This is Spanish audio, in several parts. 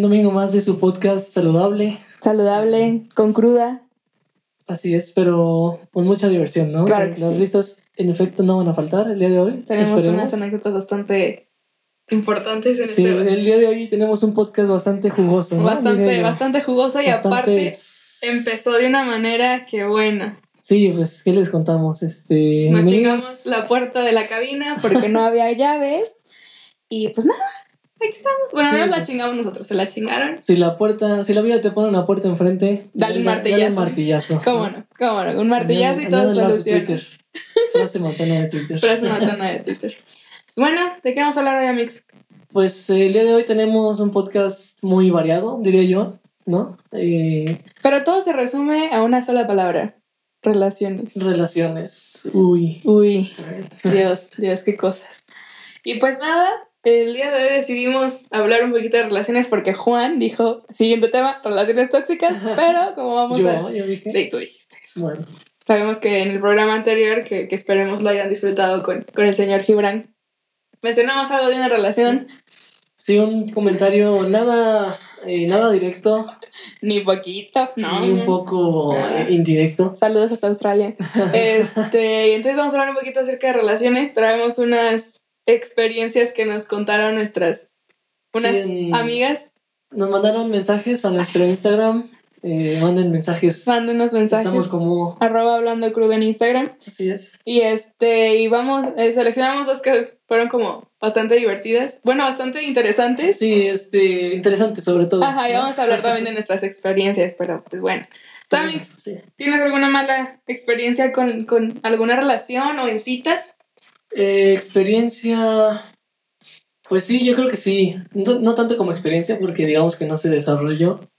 Un domingo más de su podcast saludable. Saludable, con cruda. Así es, pero con mucha diversión, ¿no? Claro que Las sí. listas, en efecto, no van a faltar el día de hoy. Tenemos Esperemos. unas anécdotas bastante importantes en Sí, este el día de hoy tenemos un podcast bastante jugoso. ¿no? bastante, bastante jugoso y Bastante- aparte empezó de una manera que bueno. Sí, pues, ¿qué les contamos? Este, Nos chingamos la puerta de la cabina porque no había llaves. Y pues nada, aquí estamos. Bueno, Sí, no nos la pues. chingamos nosotros, se la chingaron. Si la puerta, si la vida te pone una puerta enfrente, Dale un martillazo. Dale un martillazo. ¿Cómo no? ¿Cómo no? Un martillazo y todo soluciona. Twitter. Frase matona de Twitter. Frase matona de Twitter. Pues bueno, ¿de qué vamos a hablar hoy, Amix? Pues eh, el día de hoy tenemos un podcast muy variado, diría yo, ¿no? Eh, Pero todo se resume a una sola palabra. Relaciones. relaciones. Uy. Uy, Dios, Dios, qué cosas. Y pues nada, el día de hoy decidimos hablar un poquito de relaciones porque Juan dijo, siguiente tema, relaciones tóxicas, pero como vamos Yo, a... yo dije. Sí, tú dijiste eso. Bueno, Sabemos que en el programa anterior, que, que esperemos lo hayan disfrutado con, con el señor Gibran, mencionamos algo de una relación, sí, un comentario nada, eh, nada directo ni poquito, no. y un poco eh, indirecto. Saludos hasta Australia. Este, y entonces vamos a hablar un poquito acerca de relaciones. Traemos unas experiencias que nos contaron nuestras unas Sí, amigas. Nos mandaron mensajes a nuestro Instagram. eh, manden mensajes. Mándenos mensajes. Estamos como. Arroba hablando crudo en Instagram. Así es. Y este, y vamos, eh, seleccionamos dos que fueron como bastante divertidas. Bueno, bastante interesantes. Sí, este, interesante sobre todo. Ajá, y ¿no? vamos a hablar también de nuestras experiencias, pero pues bueno. ¿Tú, Amix, Sí. tienes alguna mala experiencia con, con alguna relación o en citas? Eh, experiencia. Pues sí, yo creo que sí. No, no tanto como experiencia, porque digamos que no se desarrolló.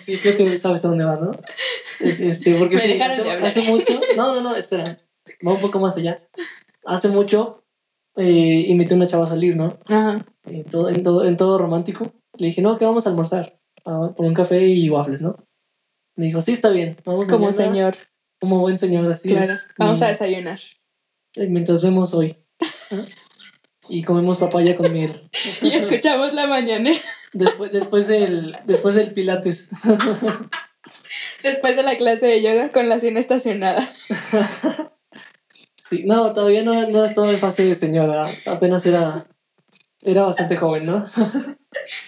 Sí, creo que sabes a dónde va, ¿no? Es- Este, porque Me sí, dejaron hace, de hablar. hace mucho. No, no, no, espera. Va un poco más allá. Hace mucho eh, invité a una chava a salir, ¿no? Ajá. En todo, en todo, en todo romántico. Le dije, no, que vamos a almorzar. Por un café y waffles, ¿no? Me dijo, sí, está bien. Vamos Como mañana". señor. Como buen señor, así Claro. es. Vamos a desayunar. Mientras vemos hoy. Y comemos papaya con miel. Y escuchamos la mañana. Después, después, del, después del pilates. Después de la clase de yoga con la cena estacionada. Sí, no, todavía no, no estaba en fase de señora. Apenas era, era bastante joven, ¿no?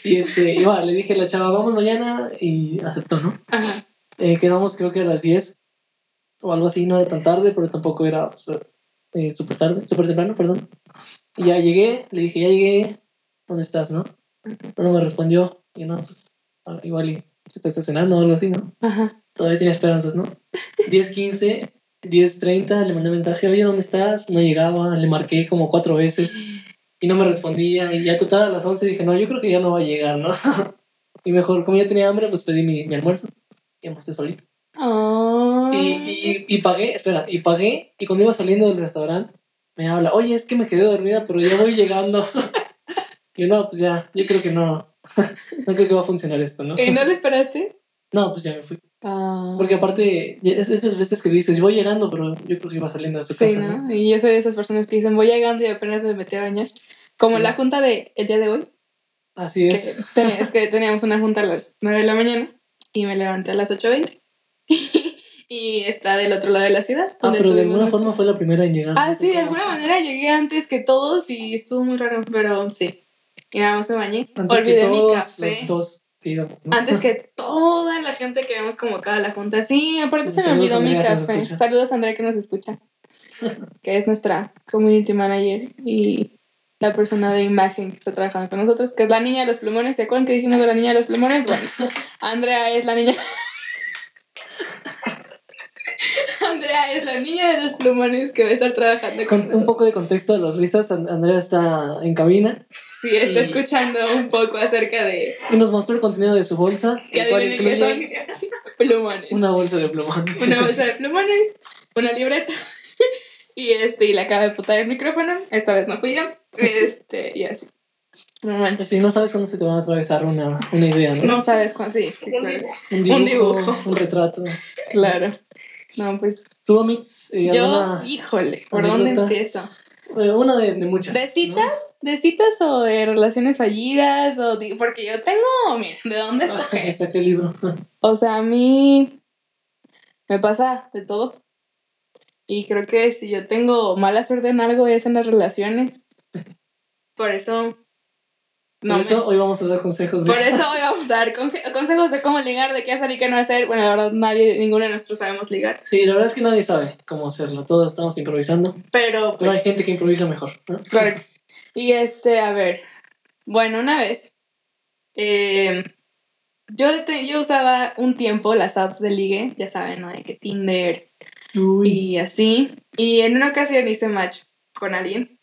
Y este, y va, le dije a la chava, vamos mañana y aceptó, ¿no? Ajá. Eh, quedamos creo que a las 10 o algo así, no era tan tarde, pero tampoco era o sea, eh, súper tarde, súper temprano, perdón. Y ya llegué, le dije, ya llegué, ¿dónde estás, no? Pero no me respondió, y no, pues ah, igual y se está estacionando o algo así, ¿no? Ajá. Todavía tiene esperanzas, ¿no? 10.15, 10.30, le mandé mensaje, oye, ¿dónde estás? No llegaba, le marqué como cuatro veces y no me respondía. Y ya total a las 11 dije, no, yo creo que ya no va a llegar, ¿no? y mejor, como ya tenía hambre, pues pedí mi, mi almuerzo y almorcé solito. Oh. Y, y, y pagué, espera, y pagué. Y cuando iba saliendo del restaurante, me habla, oye, es que me quedé dormida, pero ya voy llegando. y yo, no, pues ya, yo creo que no. no creo que va a funcionar esto, ¿no? ¿Y no le esperaste? no, pues ya me fui. Ah. Porque aparte, es esas veces que dices, voy llegando, pero yo creo que iba saliendo de su Sí, casa, ¿no? ¿no? Y yo soy de esas personas que dicen, voy llegando y apenas me metí a bañar. Como Sí. la junta de el día de hoy. Así que es. ten- es que teníamos una junta a las 9 de la mañana y me levanté a las 8.20. y está del otro lado de la ciudad. Ah, pero de alguna nuestra- forma fue la primera en llegar. Ah, sí, de alguna manera llegué antes que todos y estuvo muy raro, pero sí. Y nada más me bañé. Antes Olvidé que mi todos café. los dos íbamos, ¿no? Antes que toda la gente que habíamos convocado a la junta. Sí, aparte Sí, se me olvidó mi Andrea, café. Saludos a Andrea que nos escucha. que es nuestra community manager y la persona de imagen que está trabajando con nosotros, que es la niña de los plumones. ¿Se acuerdan que dijimos de la niña de los plumones? Bueno, Andrea es la niña. Andrea es la niña de los plumones que va a estar trabajando con, Con un poco de contexto de las risas, And- Andrea está en cabina Sí, está y- escuchando un poco acerca de y nos mostró el contenido de su bolsa, que el cual adivinen qué son plumones. una bolsa de plumón. una bolsa de plumones, una libreta y este y le acaba de putar el micrófono. Esta vez no fui yo. Este, y así. No manches. Si no sabes cuándo se te va a atravesar una, una idea, ¿no? No sabes cuándo. Sí, sí, claro. Un dibujo, Un dibujo. un retrato. Claro. No, pues ¿Tú, Amix, eh, yo, híjole, ¿por dónde empiezo? Eh, Una de, de muchas. ¿De ¿no? citas? ¿De citas o de relaciones fallidas? O de- porque yo tengo, mira, ¿de dónde Ah, escoger? Saqué el libro. O sea, a mí me pasa de todo. Y creo que si yo tengo mala suerte en algo es en las relaciones. Por eso... Por me- eso hoy vamos a dar consejos de Por eso hoy vamos a dar consejos de cómo ligar, de qué hacer y qué no hacer. Bueno, la verdad, nadie, ninguno de nosotros sabemos ligar. Sí, la verdad es que nadie sabe cómo hacerlo. Todos estamos improvisando. Pero, Pero hay pues, gente que improvisa mejor. ¿no? claro que sí. Y este, a ver. Bueno, una vez. eh, yo, te- yo usaba un tiempo las apps de ligue, ya saben, ¿no? De que Tinder Uy. y así. Y en una ocasión hice match con alguien.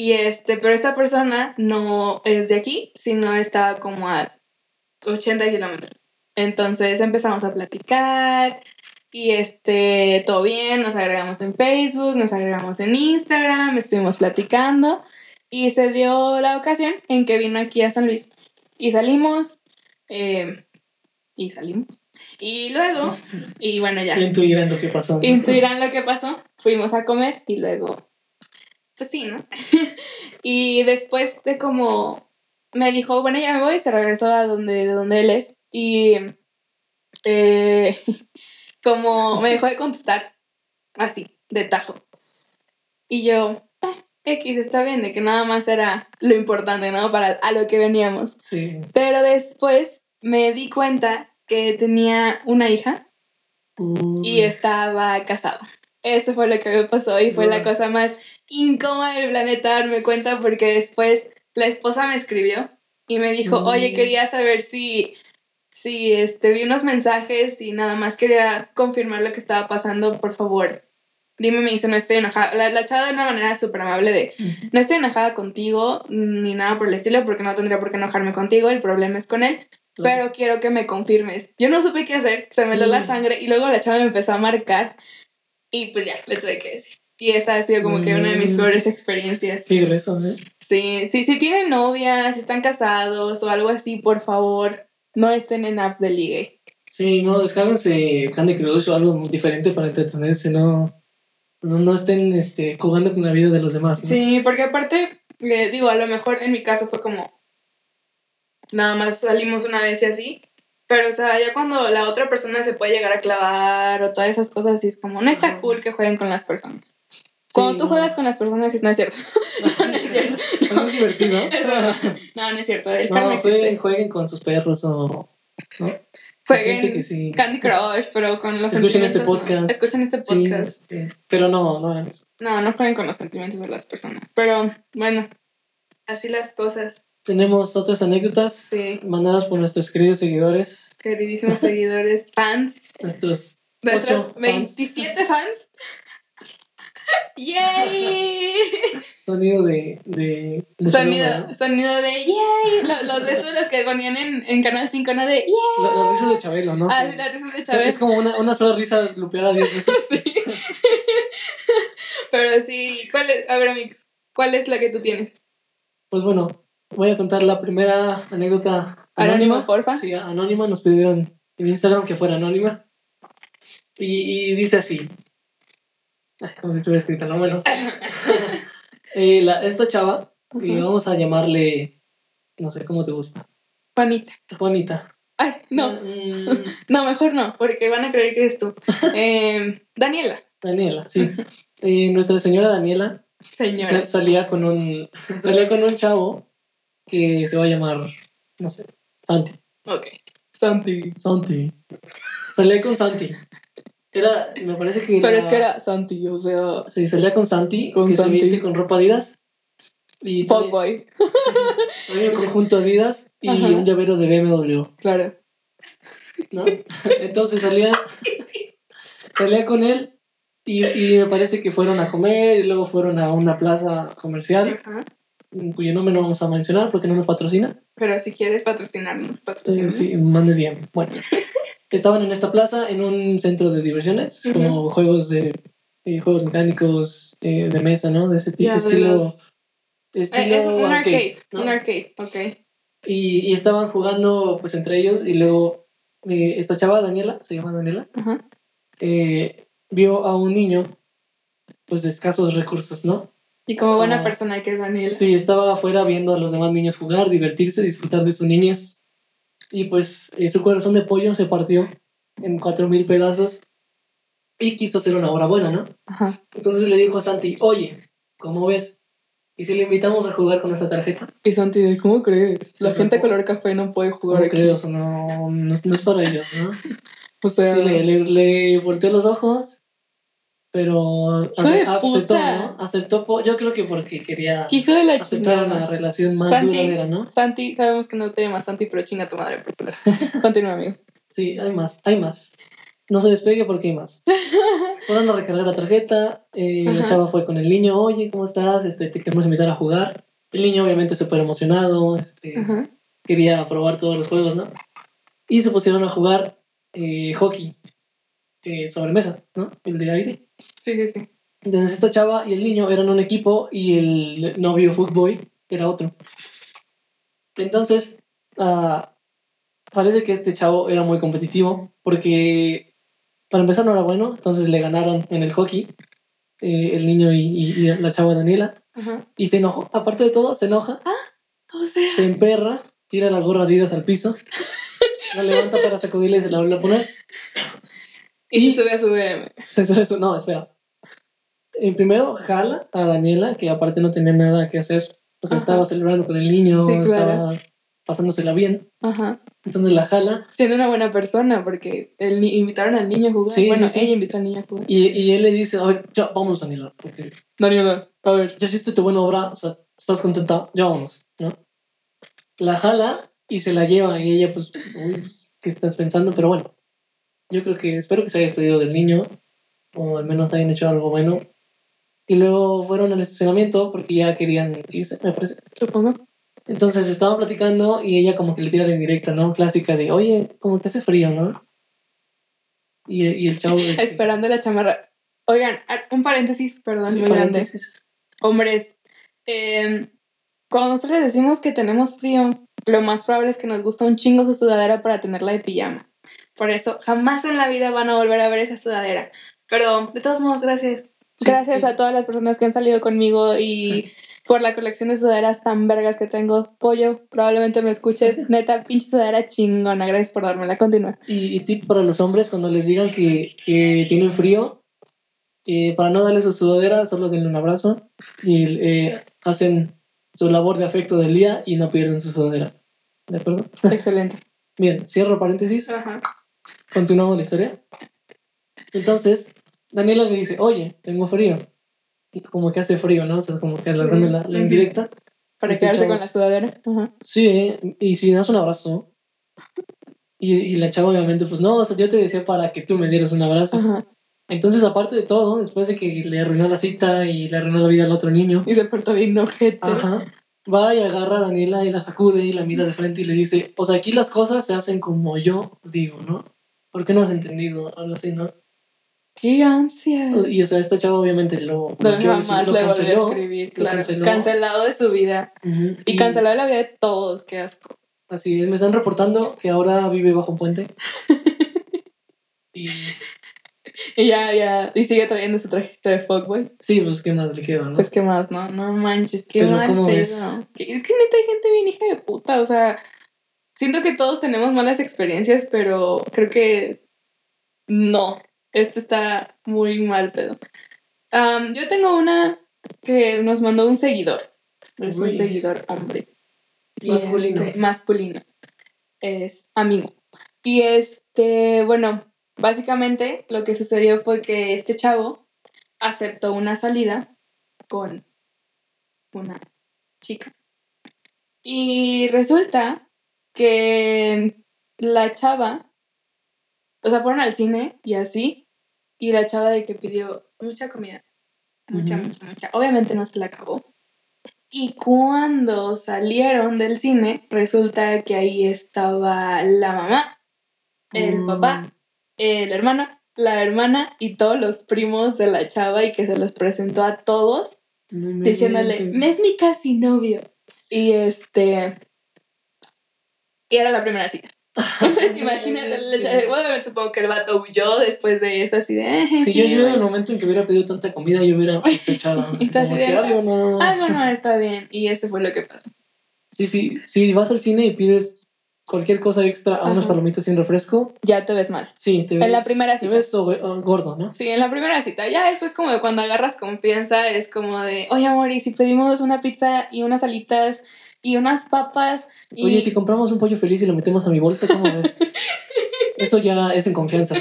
Y este, pero esta persona no es de aquí, sino estaba como a 80 kilómetros. Entonces empezamos a platicar y este, todo bien, nos agregamos en Facebook, nos agregamos en Instagram, estuvimos platicando y se dio la ocasión en que vino aquí a San Luis y salimos eh, y salimos. Y luego, y bueno, ya. Intuirán lo que pasó. Intuirán lo que pasó. Fuimos a comer y luego, pues sí, ¿no? y después de como me dijo, bueno, ya me voy, se regresó a donde, de donde él es. Y eh, como me dejó de contestar, así, de tajo. Y yo, ah, X, está bien, de que nada más era lo importante, ¿no? Para a lo que veníamos. Sí. Pero después me di cuenta que tenía una hija Uy. y estaba casado. Eso fue lo que me pasó y fue la cosa más incómoda del planeta darme cuenta porque después la esposa me escribió y me dijo, Mm. oye, quería saber si, si este, vi unos mensajes y nada más quería confirmar lo que estaba pasando, por favor. Dime, me dice, no estoy enojada. La, la chava de una manera súper amable de, no estoy enojada contigo ni nada por el estilo porque no tendría por qué enojarme contigo, el problema es con él pero quiero que me confirmes. Yo no supe qué hacer, se me heló la Mm. sangre y luego la chava me empezó a marcar y pues ya, le tuve que decir. Y esa ha sido como que una de mis Mm. peores experiencias. Qué grueso, ¿eh? Sí, sí, si tienen novia, si están casados o algo así, por favor, no estén en apps de ligue. Sí, no, descárguense Candy Crush o algo diferente para entretenerse, no, no, no estén este, jugando con la vida de los demás. ¿no? Sí, porque aparte, eh, digo, a lo mejor en mi caso fue como, nada más salimos una vez y así. Pero, o sea, ya cuando la otra persona se puede llegar a clavar o todas esas cosas, sí es como, no está cool que jueguen con las personas. Cuando Sí, tú no. juegas con las personas, no es cierto. no, no es cierto. No es divertido. Es verdad. No, no es cierto. El No, jueguen, jueguen con sus perros o. ¿no? Jueguen que sí. Candy Crush, pero con los Escuchen este sentimientos, no. podcast. Escuchen este Sí, podcast. sí, pero no, no. No, no jueguen con los sentimientos de las personas. Pero, bueno, así las cosas. Tenemos otras anécdotas Sí, mandadas por nuestros queridos seguidores, queridísimos seguidores, fans, nuestros nuestros Ocho fans. 27 fans. ¡Yay! sonido de. de Sonido, sonido de ¡yay! Los, los besos los que ponían en, en Canal 5, ¿no? De ¡yay! La, la risa de Chabelo, ¿no? Ah, sí, la risa de o sea, Chávez. es como una, una sola risa lupeada 10 veces. Sí. Pero sí, ¿cuál es? A ver, Amix, ¿cuál es la que tú tienes? Pues bueno, voy a contar la primera anécdota Anónimo, anónima. porfa. Sí, anónima, nos pidieron en Instagram que fuera anónima. Y, y dice así. Ay, como si estuviera escrita, ¿no? Bueno. Eh, la- esta chava, y Ujú. vamos a llamarle, no sé cómo te gusta, Juanita. Juanita. Ay, no, Mm, no, mejor no, porque van a creer que es tú. Em, Daniela, Daniela, sí. Eh, nuestra señora Daniela señora. sa- salía con un salía con un chavo que se va a llamar, no sé, Santi. Ok. Santi. Santi. Salía con Santi. Era, me parece que Pero es que era Santi, o sea, Sí, salía con Santi, Con que Santi. se viste con ropa Adidas. Y fuckboy, traía un conjunto Adidas y Ajá. un llavero de BMW, claro. ¿no? Entonces salía, salía con él y, y me parece que fueron a comer y luego fueron a una plaza comercial, Ajá. Cuyo nombre no vamos a mencionar porque no nos patrocina. Pero si quieres patrocinarnos, Sí, patrocinarnos. sí, mande bien. Bueno, estaban en esta plaza, en un centro de diversiones, como juegos de eh, juegos mecánicos eh, de mesa, ¿no? De ese de estilo, los- estilo Eh, es un arcade, arcade, ¿no? un arcade, ok. Y, y estaban jugando pues entre ellos y luego eh, esta chava, Daniela, se llama Daniela, eh, vio a un niño pues de escasos recursos, ¿no? Y como buena Ah. persona que es Daniel. Sí, estaba afuera viendo a los demás niños jugar, divertirse, disfrutar de su niñez. Y pues eh, su corazón de pollo se partió en cuatro mil pedazos y quiso hacer una obra buena, ¿no? Ajá. Entonces le dijo a Santi, oye, ¿cómo ves? ¿Y si le invitamos a jugar con esta tarjeta? Y Santi, ¿cómo crees? La Sí, gente color café no puede jugar ¿Cómo aquí. No, no, es- no es para ellos, ¿no? O sea, Sí, le, le, le volteó los ojos, pero aceptó. ¿no? Aceptó, yo creo que porque quería hijo de la aceptar una relación más Santi. duradera, ¿no? Santi, sabemos que no te llamas Santi, pero chinga tu madre. Continúa, amigo. Sí, hay más, hay más. No se despegue porque hay más. Fueron a recargar la tarjeta, eh, la chava fue con el niño, oye, ¿cómo estás? Este, te queremos invitar a jugar. El niño obviamente súper emocionado, este, Ajá. quería probar todos los juegos, ¿no? Y se pusieron a jugar eh, hockey eh, sobre mesa, ¿no? El de aire. Sí, sí, sí. Entonces esta chava y el niño eran un equipo y el novio Footboy era otro. Entonces, ah, parece que este chavo era muy competitivo porque para empezar no era bueno, entonces le ganaron en el hockey eh, el niño y, y- y la chava Daniela Ajá. y se enojó. Aparte de todo, se enoja, O sea, se emperra, tira la gorra Adidas al piso, la levanta para sacudirla y se la vuelve a poner. Y Y- se sube a su BM. Se sube su- No, espera. En primero jala a Daniela, que aparte no tenía nada que hacer. O sea, Ajá. estaba celebrando con el niño, Sí, claro. estaba pasándosela bien. Ajá. Entonces la jala Siendo una buena persona, porque el ni- invitaron al niño a jugar. Sí, bueno, sí, ella invitó al niño a jugar. y, y él le dice, a ver, ya, vamos Daniela, porque Daniela, a ver. ya hiciste tu buena obra, o sea, estás contenta, ya vámonos, ¿no? La jala y se la lleva y ella pues, uy, pues, ¿qué estás pensando? Pero bueno, yo creo que espero que se haya despedido del niño o al menos hayan hecho algo bueno. Y luego fueron al estacionamiento porque ya querían irse, me parece. Supongo. Entonces estaban platicando y ella como que le tira la indirecta, ¿no? Clásica de, oye, como que hace frío, ¿no? Y, y el chavo... de Esperando la chamarra. Oigan, a- un paréntesis, perdón, Sí, muy grande. paréntesis. Hombres, eh, cuando nosotros les decimos que tenemos frío, lo más probable es que nos gusta un chingo su sudadera para tenerla de pijama. Por eso, jamás en la vida van a volver a ver esa sudadera. Pero, de todos modos, gracias. Gracias sí. a todas las personas que han salido conmigo y por la colección de sudaderas tan vergas que tengo. Pollo, probablemente me escuches. Neta, pinche sudadera chingona. Gracias por dármela. Continúa. Y, y tip para los hombres, cuando les digan que, que tienen frío, eh, para no darle su sudadera, solo denle un abrazo y eh, hacen su labor de afecto del día y no pierden su sudadera. ¿De acuerdo? Excelente. Bien, cierro paréntesis, Ajá. Continuamos la historia. Entonces, Daniela le dice, oye, tengo frío. Y como que hace frío, ¿no? O sea, como que alargando la, la indirecta. Para Este quedarse con la sudadera. Ajá. Sí, y si das un abrazo. Y, y la chava obviamente, pues no, o sea, yo te decía para que tú me dieras un abrazo. Ajá. Entonces, aparte de todo, después de que le arruinó la cita y le arruinó la vida al otro niño, Y se portó bien ojete. ajá, va y agarra a Daniela y la sacude y la mira de frente y le dice, o sea, aquí las cosas se hacen como yo digo, ¿no? ¿Por qué no has entendido? Algo así, ¿no? ¡Qué ansia! Y, o sea, esta chava obviamente lo No, jamás lo le volvió a canceló. escribir, claro. canceló. Cancelado de su vida. Y, cancelado de la vida de todos, qué asco. Así me están reportando que ahora vive bajo un puente. y Y ya, ya, y sigue trayendo su trajecito de fuckboy. sí, pues, ¿qué más le queda, no? Pues qué más, ¿no? No manches, qué Pero mal ¿cómo pedo. ves? Es que neta hay gente bien hija de puta, o sea, siento que todos tenemos malas experiencias, pero creo que no, esto está muy mal pedo. Am, yo tengo una que nos mandó un seguidor, es un seguidor hombre. Masculino. este, masculino. Es amigo. Y este, bueno, básicamente lo que sucedió fue que este chavo aceptó una salida con una chica. Y resulta que la chava, o sea, fueron al cine y así, y la chava de que pidió mucha comida. Mucha, mucha, mucha. Obviamente no se la acabó. Y cuando salieron del cine, resulta que ahí estaba la mamá, el Mm, papá, el hermano, la hermana y todos los primos de la chava y que se los presentó a todos no diciéndole. "Me es mi casi novio. Y este... Y era la primera cita. Entonces, imagínate, obviamente supongo que el vato huyó después de eso, así de. "Eh, Si sí, yo, yo en güey". el momento en que hubiera pedido tanta comida, yo hubiera sospechado. como de, algo no. Algo no está bien. Y eso fue lo que pasó. Sí, sí, si vas al cine y pides cualquier cosa extra a unas Ajá. palomitas y un refresco, Ya te ves mal. sí, te ves. En la primera Te cita. ves o- o gordo, ¿no? Sí, en la primera cita. Ya después, como de cuando agarras confianza, es como de, oye, amor, y si pedimos una pizza y unas alitas y unas papas. Y... Oye, si compramos un pollo feliz y lo metemos a mi bolsa, ¿cómo ves? Eso ya es en confianza.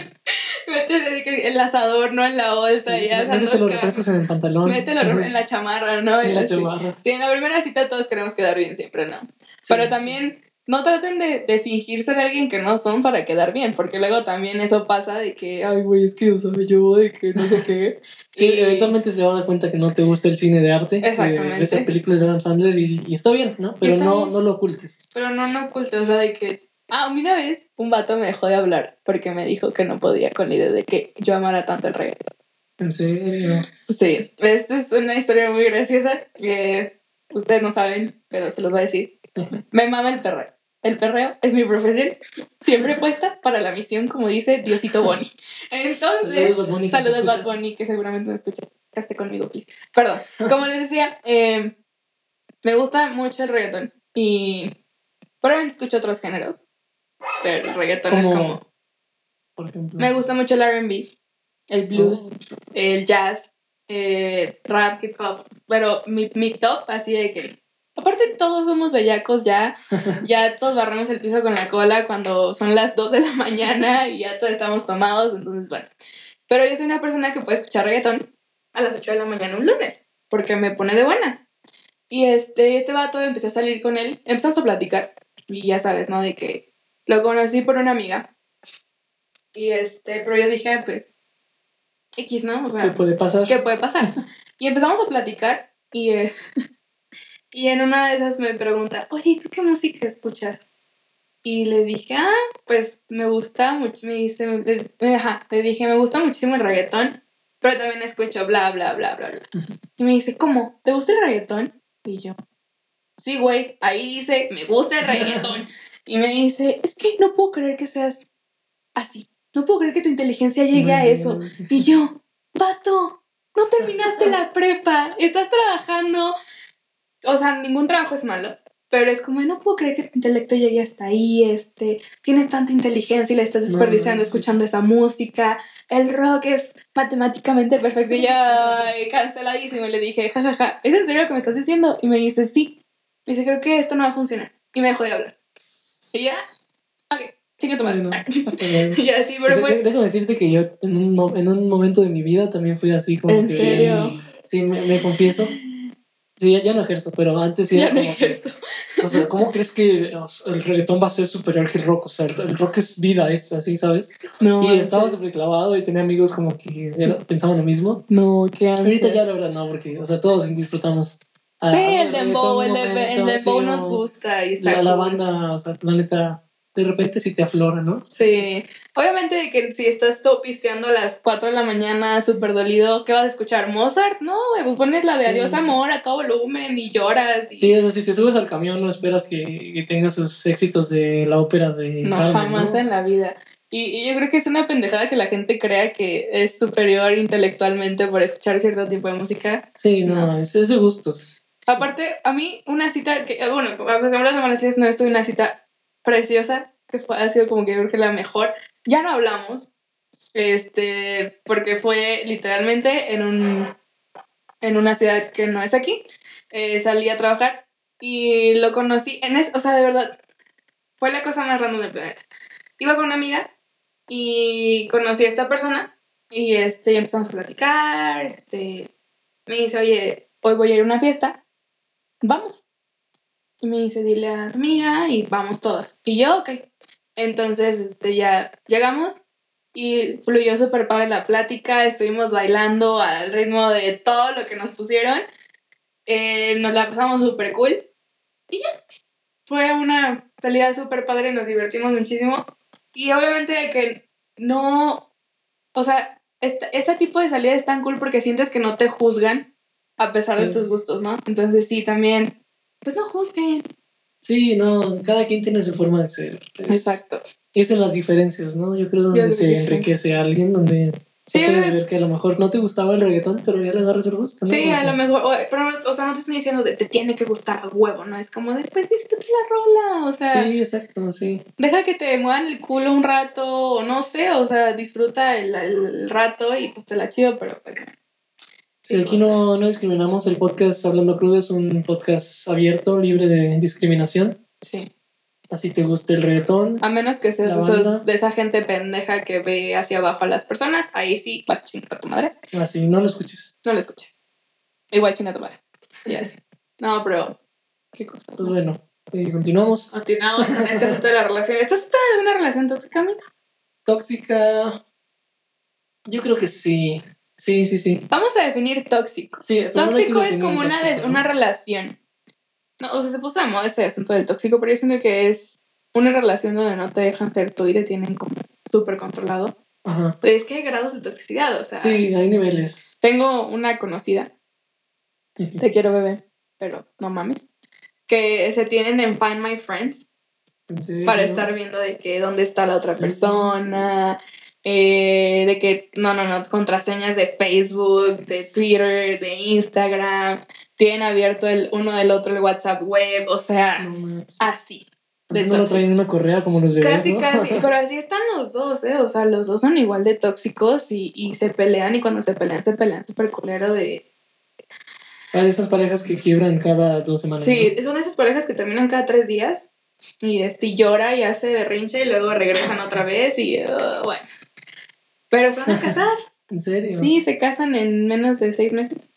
Métele el asador, no en la bolsa, Sí, ya Métete los refrescos en el pantalón. Mételo Ujú. en la chamarra, ¿no? En la chamarra. Sí, en la primera cita todos queremos quedar bien siempre, ¿no? Sí, Pero sí. No traten de, de fingir ser alguien que no son para quedar bien, porque luego también eso pasa de que, ay, güey, es que yo soy yo, de que no sé qué. Sí, Y- eventualmente se va a dar cuenta que no te gusta el cine de arte. Exactamente. Esas películas de Adam Sandler y, y está bien, ¿no? Pero no, bien. no lo ocultes. Pero no, no oculte, o sea, de que... Ah, una vez un vato me dejó de hablar porque me dijo que no podía con la idea de que yo amara tanto el reggaetón. En serio. Sí, esta es una historia muy graciosa que ustedes no saben, pero se los voy a decir. Me mama el perreo. El perreo es mi profesión, siempre puesta para la misión, como dice Diosito Boni. Entonces, Saludos, nos saludos. Bad Bunny, que seguramente no escuchas. Caste conmigo, please. Perdón, como les decía, eh, me gusta mucho el reggaetón y probablemente escucho otros géneros, pero el reggaetón es Como- como... Por ejemplo. Me gusta mucho el R&B, el blues, Oh. el jazz, eh, rap, hip hop, pero mi, mi top así de que... Aparte todos somos bellacos ya, ya todos barremos el piso con la cola cuando son las 2 de la mañana y ya todos estamos tomados, entonces bueno. Pero yo soy una persona que puede escuchar reggaetón a las 8 de la mañana un lunes, porque me pone de buenas. Y este, este vato empecé a salir con él, empezamos a platicar, y ya sabes, ¿no? De que lo conocí por una amiga. Y este, pero yo dije, pues, X, ¿no? O sea, ¿Qué puede pasar? ¿qué puede pasar? Y empezamos a platicar y, eh, y en una de esas me pregunta, oye, ¿tú qué música escuchas? Y le dije, ah, pues me gusta mucho, me dice, le, ajá, le dije, me gusta muchísimo el reggaetón, pero también escucho bla, bla, bla, bla, bla. Y me dice, ¿cómo? ¿Te gusta el reggaetón? Y yo, sí, güey, ahí dice, me gusta el reggaetón. y me dice, es que no puedo creer que seas así, no puedo creer que tu inteligencia llegue a eso. Y yo, vato, no terminaste la prepa, estás trabajando. O sea, ningún trabajo es malo, pero es como, no puedo creer que tu intelecto llegue hasta ahí, este, tienes tanta inteligencia y la estás No desperdiciando manches. escuchando esa música, el rock es matemáticamente perfecto. Y ay, canceladísimo, y le dije, jajaja, ¿es en serio lo que me estás diciendo? Y me dice, sí. Me dice, creo que esto no va a funcionar. Y me dejó de hablar. Y ya, ok, chinga tu madre. Así, pero fue... Déjame decirte que yo en un, en un momento de mi vida también fui así como ¿En que serio? bien- sí, me, me confieso. Sí, ya, ya no ejerzo, pero antes sí Ya era no como que- ejerzo. O sea, ¿cómo crees que el reggaetón va a ser superior que el rock? O sea, el, el rock es vida, es así, ¿sabes? No, y estaba súper clavado y tenía amigos como que era- pensaban lo mismo. No, qué ansias. Ahorita ya la verdad no, porque, o sea, todos disfrutamos. a- Sí, a- el dembow, el, el momento, dembow sí, nos gusta y está La, la cool. banda, o sea, la neta, de repente sí te aflora, ¿no? Sí, obviamente que si estás pisteando a las 4 de la mañana súper dolido, ¿qué vas a escuchar? ¿Mozart? No, güey, pues pones la de Sí, Adiós sí. Amor a todo volumen y lloras. Y... Sí, o sea, si te subes al camión no esperas que, que tenga sus éxitos de la ópera de no, Carmen, jamás ¿no? en la vida. Y, y yo creo que es una pendejada que la gente crea que es superior intelectualmente por escuchar cierto tipo de música. Sí, no, No. Es, es de gustos. Aparte, a mí una cita que, eh, bueno, a las amaneces no estuve una cita preciosa, que fue, ha sido como que yo creo que la mejor. Ya no hablamos, este, porque fue literalmente en un, en una ciudad que no es aquí. Eh, salí a trabajar y lo conocí, en es, o sea, de verdad, fue la cosa más random del planeta. Iba con una amiga y conocí a esta persona y este, empezamos a platicar, este, me dice, oye, hoy voy a ir a una fiesta, vamos. Y me dice, dile a tu amiga y vamos todas. Y yo, ok. Entonces, este, ya llegamos y fluyó súper padre la plática, estuvimos bailando al ritmo de todo lo que nos pusieron. Eh, nos la pasamos súper cool. Y ya. Fue una salida súper padre, nos divertimos muchísimo. Y obviamente que no, o sea, ese tipo de salida es tan cool porque sientes que no te juzgan a pesar de tus gustos, ¿no? Entonces sí, también, pues no juzguen. Sí, no, cada quien tiene su forma de ser. Es, Exacto. Es en las diferencias, ¿no? Yo creo Yo donde creo se enriquece a alguien, donde Sí, puedes ver que a lo mejor no te gustaba el reggaetón, pero ya le agarras el gusto, ¿no? Sí, a lo mejor, o, pero, o sea, no te estoy diciendo de te tiene que gustar el huevo, ¿no? Es como de, pues disfruta la rola, o sea, Sí, exacto, sí. deja que te muevan el culo un rato, o no sé, o sea, disfruta el, el rato y pues te la chido, pero pues no. Sí, aquí no, no discriminamos. El podcast Hablando Crudo es un podcast abierto, libre de discriminación. Sí. Así te gusta el reggaetón. A menos que seas esos- de esa gente pendeja que ve hacia abajo a las personas, ahí sí vas a chingar a tu madre. Así, no lo escuches. No lo escuches. Igual chinga a tu madre. Y así. No, pero. ¿Qué cosa? Pues bueno, eh, continuamos. Continuamos con este asunto de la relación. ¿Estás en alguna relación tóxica, Mix? Tóxica. Yo creo que sí. Sí, sí, sí. Vamos a definir tóxico. Sí, Tóxico es como una, de- una relación. No, o sea, se puso de moda este asunto del tóxico, pero yo siento que es una relación donde no te dejan ser tú y te tienen como súper controlado. Ajá. Pues es que hay grados de toxicidad, o sea. Sí, hay niveles. Tengo una conocida, te quiero bebé, pero no mames, que se tienen en Find My Friends ¿En para estar viendo de que dónde está la otra persona, eh, de que, no, no, no, contraseñas de Facebook, de Twitter, de Instagram, tienen abierto el uno del otro el WhatsApp web, o sea, No así. de no lo traen una correa como los bebés, Casi, ¿no? casi, pero así están los dos, ¿eh? O sea, los dos son igual de tóxicos y, y se pelean y cuando se pelean, se pelean súper culero de... Hay esas parejas que quiebran cada dos semanas. Sí, son esas parejas que terminan cada tres días y este llora y hace berrinche y luego regresan otra vez y uh, bueno. Pero se van a casar. ¿En serio? Sí, se casan en menos de seis meses.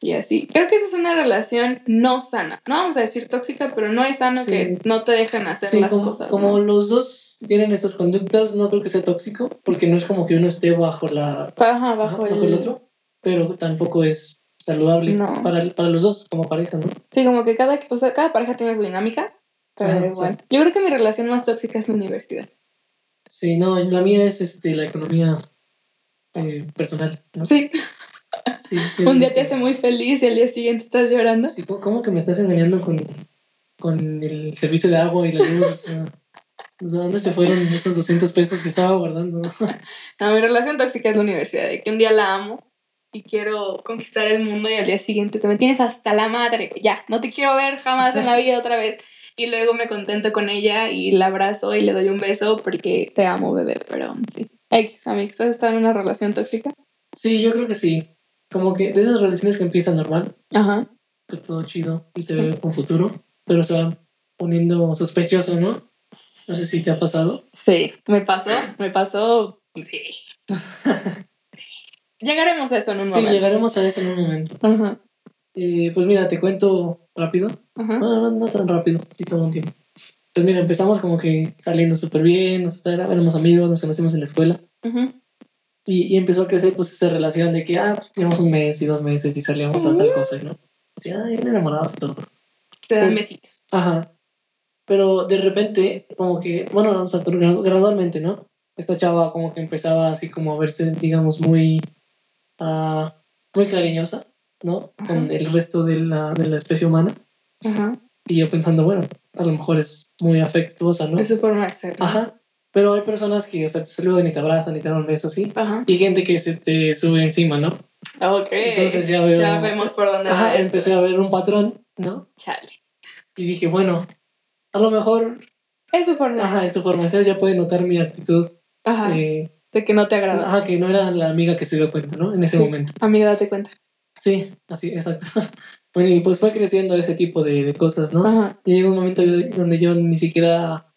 Y así. Creo que esa es una relación no sana. No vamos a decir tóxica, pero no es sano Sí. que no te dejen hacer Sí, las como, cosas. como ¿no? los dos tienen estas conductas, no creo que sea tóxico, porque no es como que uno esté bajo la Ajá, bajo, el... otro, pero tampoco es saludable No. para, para los dos como pareja, ¿no? Sí, como que cada, o sea, cada pareja tiene su dinámica, pero Ajá, igual. Yo creo que mi relación más tóxica es la universidad. Sí, no, la mía es este la economía eh, personal, ¿no? Sí, Sí, un día te hace muy feliz y al día siguiente estás llorando. Sí, ¿cómo- ¿Cómo que me estás engañando con, con el servicio de agua y la luz? O sea, ¿De dónde se fueron esos 200 pesos que estaba guardando? No, mi relación tóxica es la universidad, de que un día la amo y quiero conquistar el mundo y al día siguiente se me tienes hasta la madre, ya, no te quiero ver jamás en la vida otra vez. Y luego me contento con ella y la abrazo y le doy un beso porque te amo, bebé, pero sí. X, amigos, ¿tú has estado en una relación tóxica? Sí, yo creo que sí. Como que de esas relaciones que empiezan normal, Ajá. que todo chido y se ve con futuro, pero se va poniendo sospechoso, ¿no? No sé si te ha pasado. Sí, me pasó, me pasó, sí. Llegaremos a eso en un Sí, momento. llegaremos a eso en un momento. Ajá, Eh, pues mira, te cuento rápido. ajá. Bueno, no, no tan rápido, sí toma un tiempo. Pues mira, empezamos como que saliendo súper bien, nos éramos amigos, nos conocimos en la escuela. Y, y empezó a crecer pues esa relación de que, ah, pues, llevamos un mes y dos meses y salíamos a tal cosa, ¿no? Así, ah, bien enamorados y todo. Te dan Pues- besitos. Ajá. Pero de repente, como que, bueno, o sea, gradualmente, ¿no? Esta chava como que empezaba así como a verse, digamos, muy, ah, muy cariñosa, ¿no? Con el resto de la, de la especie humana. Ajá. Y yo pensando, bueno, a lo mejor es muy afectuosa, ¿no? Es su forma de. Ajá. Pero hay personas que, o sea, te saludan y te abrazan y te dan un beso, ¿sí? Ajá. Y gente que se te sube encima, ¿no? Ok. Entonces ya veo... Ya vemos por dónde Ajá, va esto. empecé a ver un patrón, ¿no? Chale. Y dije, bueno, a lo mejor, Es su forma ajá, en su formación ya puede notar mi actitud, Ajá. eh, De que no te agrada. ajá, que no era la amiga que se dio cuenta, ¿no? En ese Sí. momento. Amiga, date cuenta. Sí, así, exacto. bueno, y pues fue creciendo ese tipo de, de cosas, ¿no? Ajá. Y llegó un momento yo- donde yo ni siquiera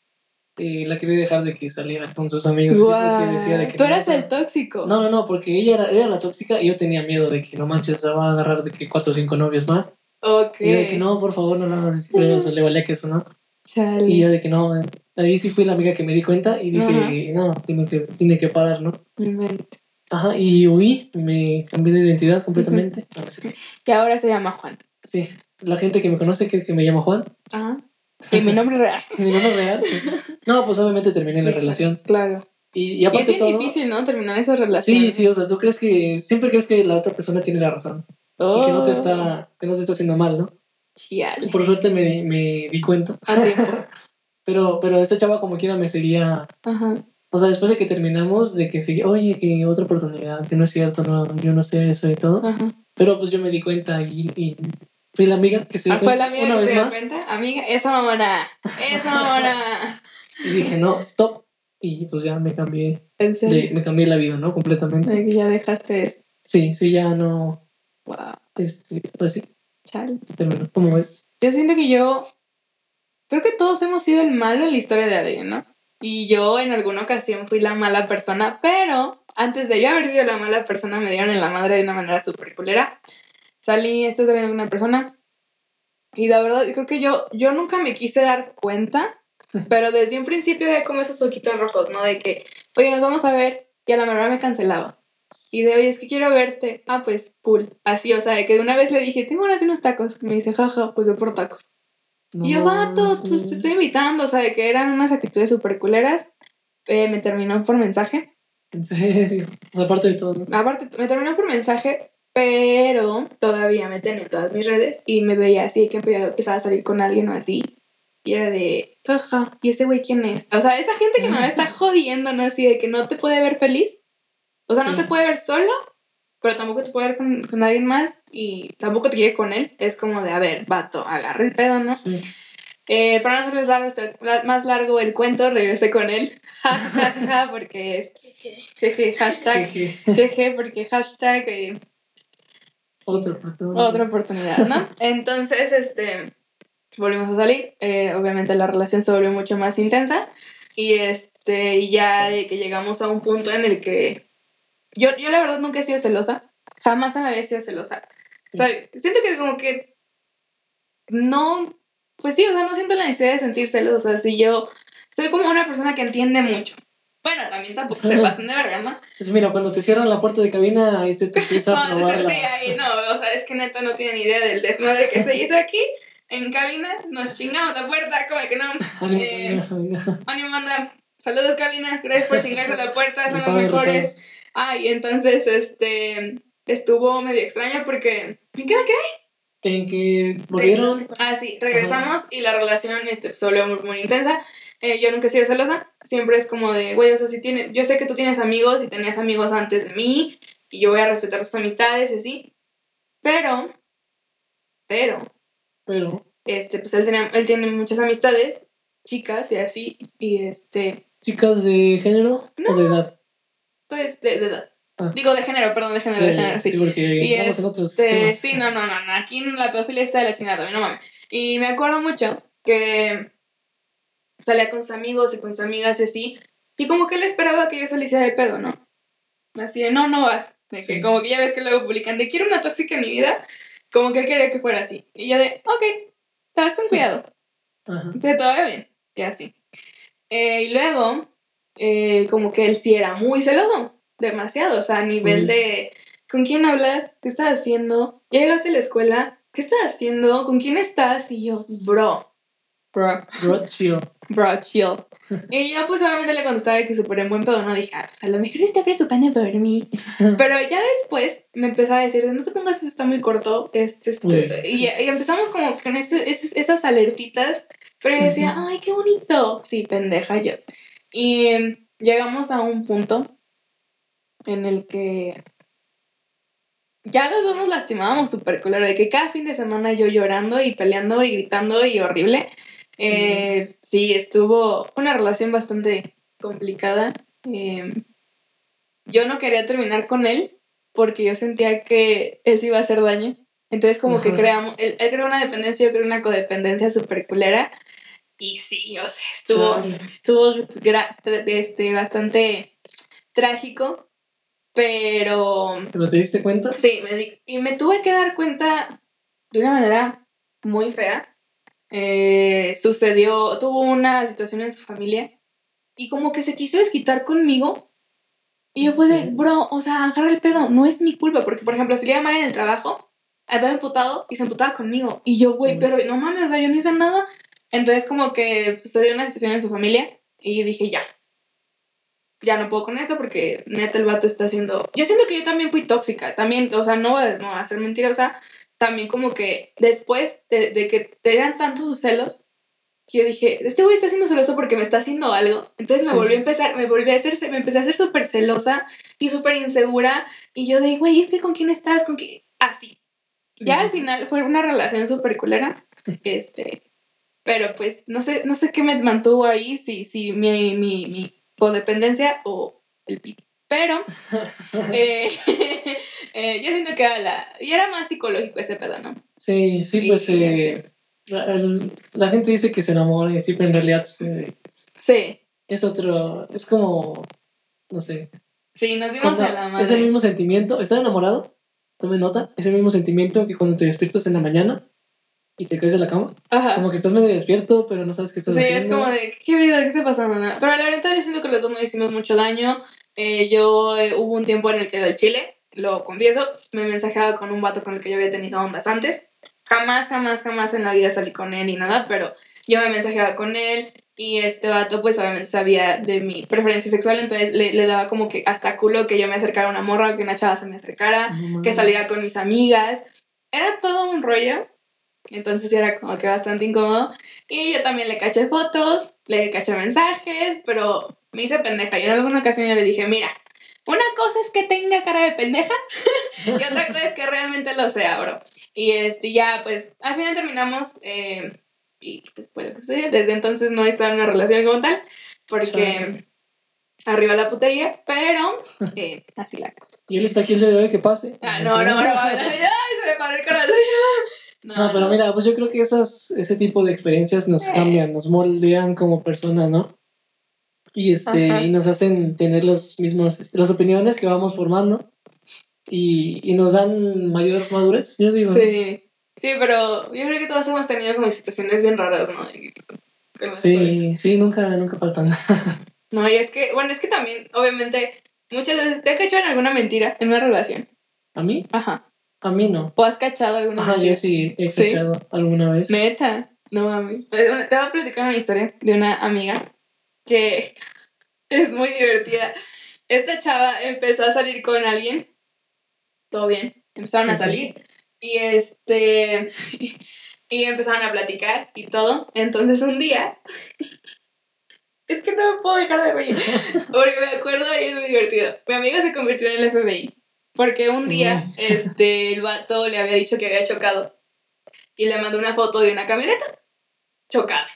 eh, la quería dejar de que saliera con sus amigos, ¿sí? porque decía de que Tú no, eras o sea, el tóxico. No, no, no, porque ella era, era la tóxica y yo tenía miedo de que no manches, se va a agarrar de que cuatro o cinco novios más. Ok. Y yo de que no, por favor, no lo hagas pero se le valía que eso, ¿no? Chale. Y yo de que no, eh, ahí sí fui la amiga que me di cuenta y dije, Ajá. no, tiene que, tiene que parar, ¿no? Ajá, y huí, me cambié de identidad completamente. Y ahora se llama Juan. Sí, la gente que me conoce cree que me llamo Juan, Ajá. Y mi nombre real. mi nombre es real. No, pues obviamente terminé la Sí, relación. Claro. Y, y Y es aparte bien todo... difícil, ¿no? Terminar esas Sí, relaciones. sí, o sea, tú crees que, siempre crees que la otra persona tiene la razón. Oh. Y que no te está, que no te está haciendo mal, ¿no? Chiale. Por suerte me, me di cuenta. Pero, pero esa chava como quiera me seguía... Ajá. O sea, después de que terminamos, de que seguía, oye, que otra oportunidad, que no es cierto, no, yo no sé eso y todo. Ajá. Pero pues yo me di cuenta y, y fui la amiga que se dio Ah, fue la amiga una que vez se dio más. cuenta. Amiga, esa mamona. Esa mamona. Y dije, no, stop. Y pues ya me cambié, En serio. de, me cambié la vida, ¿no? Completamente. De que ya dejaste eso. Sí, sí, ya no, Wow. este, pues sí, Chale. terminó. ¿Cómo ves? Yo siento que yo. Creo que todos hemos sido el malo en la historia de alguien, ¿no? Y yo en alguna ocasión fui la mala persona, pero antes de yo haber sido la mala persona, me dieron en la madre de una manera súper culera. Salí, estoy saliendo con una persona. Y la verdad, creo que yo, yo nunca me quise dar cuenta, pero desde un principio había como esos ojitos rojos, ¿no? De que, oye, nos vamos a ver, y a la verdad me cancelaba. Y de, oye, es que quiero verte. Ah, pues, cool. Así, o sea, de que una vez le dije, tengo ganas de unos tacos. Me dice, jaja, pues voy por tacos. No, Y yo, vato, sí. pues te estoy invitando, o sea, de que eran unas actitudes súper culeras. Eh, me terminó por mensaje. En serio. O sea, aparte de todo. Aparte, me terminó por mensaje, pero todavía me tenía en todas mis redes y me veía así que empe- empezaba a salir con alguien o así. Y era de, jaja, ¿y ese güey quién es? O sea, esa gente que me está jodiendo, ¿no? Así de que no te puede ver feliz. O sea, no te puede ver solo, pero tampoco te puede ver con, con alguien más y tampoco te quiere con él. Es como de, a ver, vato, agarra el pedo, ¿no? Sí. Eh, para no hacerles largo, la- más largo el cuento, regresé con él. Ja, ja, porque es. Jeje, hashtag. Sí, sí. Jeje, porque hashtag. eh, Otra oportunidad. otra oportunidad, ¿no? Entonces, este. Volvimos a salir. eh, obviamente la relación se volvió mucho más intensa. Y este. Y ya de que llegamos a un punto en el que. Yo, yo la verdad nunca he sido celosa. Jamás en la vida he sido celosa. O sea, siento que como que. No. Pues sí, o sea, no siento la necesidad de sentir celos. O sea, si yo. Soy como una persona que entiende mucho. Bueno, también tampoco se pasan de verga, ¿no? Pues mira, cuando te cierran la puerta de cabina, ahí se te empieza a No, probar sí, la... ahí no, o sea, es que neta no tienen idea del desmadre que se hizo aquí. En cabina nos chingamos la puerta, como que no. Ánimo, Eh, amiga, amiga. Ánimo, manda. Saludos, cabina. Gracias por chingarse la puerta, son los mejores. Rifados. Ah, y entonces, este. Estuvo medio extraño porque. ¿En qué me quedé? En que volvieron... Ah, sí, regresamos y la relación este, pues, volvió muy, muy intensa. Eh, yo nunca he sido celosa. Siempre es como de, güey, o sea, si tienes, yo sé que tú tienes amigos y tenías amigos antes de mí y yo voy a respetar tus amistades y así. Pero, pero, Pero, este, pues él, tenía, él tiene muchas amistades, chicas y así, y este, chicas de género o de edad. Pues de, de edad. Ah. Digo de género, perdón, de género, de De- género, sí. sí, porque Y entramos en otros este, temas. sí, no, no, no, no, aquí la pedofilia está de la chingada, a mí no mames. Y me acuerdo mucho que salía con sus amigos y con sus amigas y así, y como que él esperaba que yo saliese de pedo, ¿no? Así de, no, no vas. De que Sí. como que ya ves que luego publican de quiero una tóxica en mi vida, como que él quería que fuera así. Y yo de, ok, estás con cuidado, Ajá. de todo bien, y así. Eh, y luego, eh, como que él sí era muy celoso, demasiado, o sea, a nivel Mm. de, ¿con quién hablas? ¿Qué estás haciendo? ¿Ya llegaste a la escuela? ¿Qué estás haciendo? ¿Con quién estás? Y yo, bro, bro, Bro, chill. bro, chill. y yo pues obviamente le contestaba que súper en buen pedo, no dije, ah, pues, a lo mejor se está preocupando por mí. Pero ya después me empezaba a decir, no te pongas eso, está muy corto. Este, este, Uy, y, sí. y empezamos como con ese- esas alertitas, pero yo decía, ay, qué bonito. Sí, pendeja yo. Y em, llegamos a un punto en el que ya los dos nos lastimábamos súper culero, de que cada fin de semana yo llorando y peleando y gritando y horrible. Eh, sí, estuvo una relación bastante complicada. Em, yo no quería terminar con él porque yo sentía que él se iba a hacer daño. Entonces como que creamos, él, él creó una dependencia, yo creo una codependencia súper culera. Y sí, o sea, estuvo, estuvo este, bastante trágico, pero ¿Pero te diste cuenta? sí, me di- y me tuve que dar cuenta de una manera muy fea. Eh, sucedió, tuvo una situación en su familia y como que se quiso desquitar conmigo. Y yo fue de, bro, o sea, agarra el pedo, no es mi culpa, porque por ejemplo, si le iba mal en el trabajo, andaba emputado y se emputaba conmigo. Y yo, güey, Mm. pero no mames, o sea, yo no hice nada. Entonces como que sucedió una situación en su familia y dije, ya, ya no puedo con esto porque neta el vato está haciendo... Yo siento que yo también fui tóxica, también, o sea, no no a ser mentirosa, también como que después de, de que te eran tantos sus celos, yo dije, este güey está siendo celoso porque me está haciendo algo. Entonces me Sí. volví a empezar, me volví a hacer, me empecé a hacer súper celosa y súper insegura. Y yo de, güey, es que con quién estás, con quién, así. Sí, ya sí, al final fue una relación súper culera. Este, pero pues no sé, no sé qué me mantuvo ahí, si, si mi, mi, mi codependencia o el pi. Pero eh, eh, yo siento que era la. Y era más psicológico ese pedo, ¿no? Sí, sí, Sí, pues eh, la, la gente dice que se enamora y sí, pero en realidad pues, Sí, es otro, es como, no sé, sí, nos dimos cuando- a la madre. es el mismo sentimiento, estar enamorado, tome nota, es el mismo sentimiento que cuando te despiertas en la mañana y te caes de la cama, Ajá. como que estás medio despierto, pero no sabes qué estás Sí, haciendo. es como de, ¿qué video? ¿Qué está pasando? No. Pero la verdad, yo siento que los dos nos hicimos mucho daño. Eh, yo eh, hubo un tiempo en el que del Chile, lo confieso, me mensajeaba con un vato con el que yo había tenido ondas antes. Jamás, jamás, jamás en la vida salí con él ni nada, pero yo me mensajeaba con él y este vato pues obviamente sabía de mi preferencia sexual, entonces le, le daba como que hasta culo que yo me acercara a una morra que una chava se me acercara, No que saliera con mis amigas. Era todo un rollo. Entonces era como que bastante incómodo. Y yo también le caché fotos, le caché mensajes, pero me hice pendeja. Y en alguna ocasión yo le dije, mira, una cosa es que tenga cara de pendeja y otra cosa es que realmente lo sea, bro. Y este, ya, pues, al final terminamos. eh, y después lo que. Desde entonces no he estado en una relación como tal, porque Chale. arriba la putería, pero eh, así la cosa. Y él está aquí el día de hoy, que pase. Ah, no, no, no, ay, se me paró el corazón. No, No, pero mira, pues yo creo que esas, ese tipo de experiencias nos cambian, nos moldean como personas, ¿no? Y, este, Ajá. y nos hacen tener los mismos, este, las opiniones que vamos formando y, y nos dan mayor madurez, yo digo. Sí, sí, pero yo creo que todos hemos tenido como situaciones bien raras, ¿no? Sí, sí, nunca, nunca faltan. No, y es que, bueno, es que también, obviamente, muchas veces te has cachado en alguna mentira en una relación. ¿A mí? Ajá. A mí no. O has cachado alguna Ajá, mentira. yo sí he ¿Sí? escuchado alguna vez. Neta. No mames. Te voy a platicar una historia de una amiga que es muy divertida. Esta chava empezó a salir con alguien. Todo bien. Empezaron a salir. Y este. Y empezaron a platicar y todo. Entonces un día. Es que no me puedo dejar de reír. Porque me acuerdo y es muy divertido. Mi amiga se convirtió en el FBI. Porque un día, Mm. este, el vato le había dicho que había chocado. Y le mandó una foto de una camioneta chocada.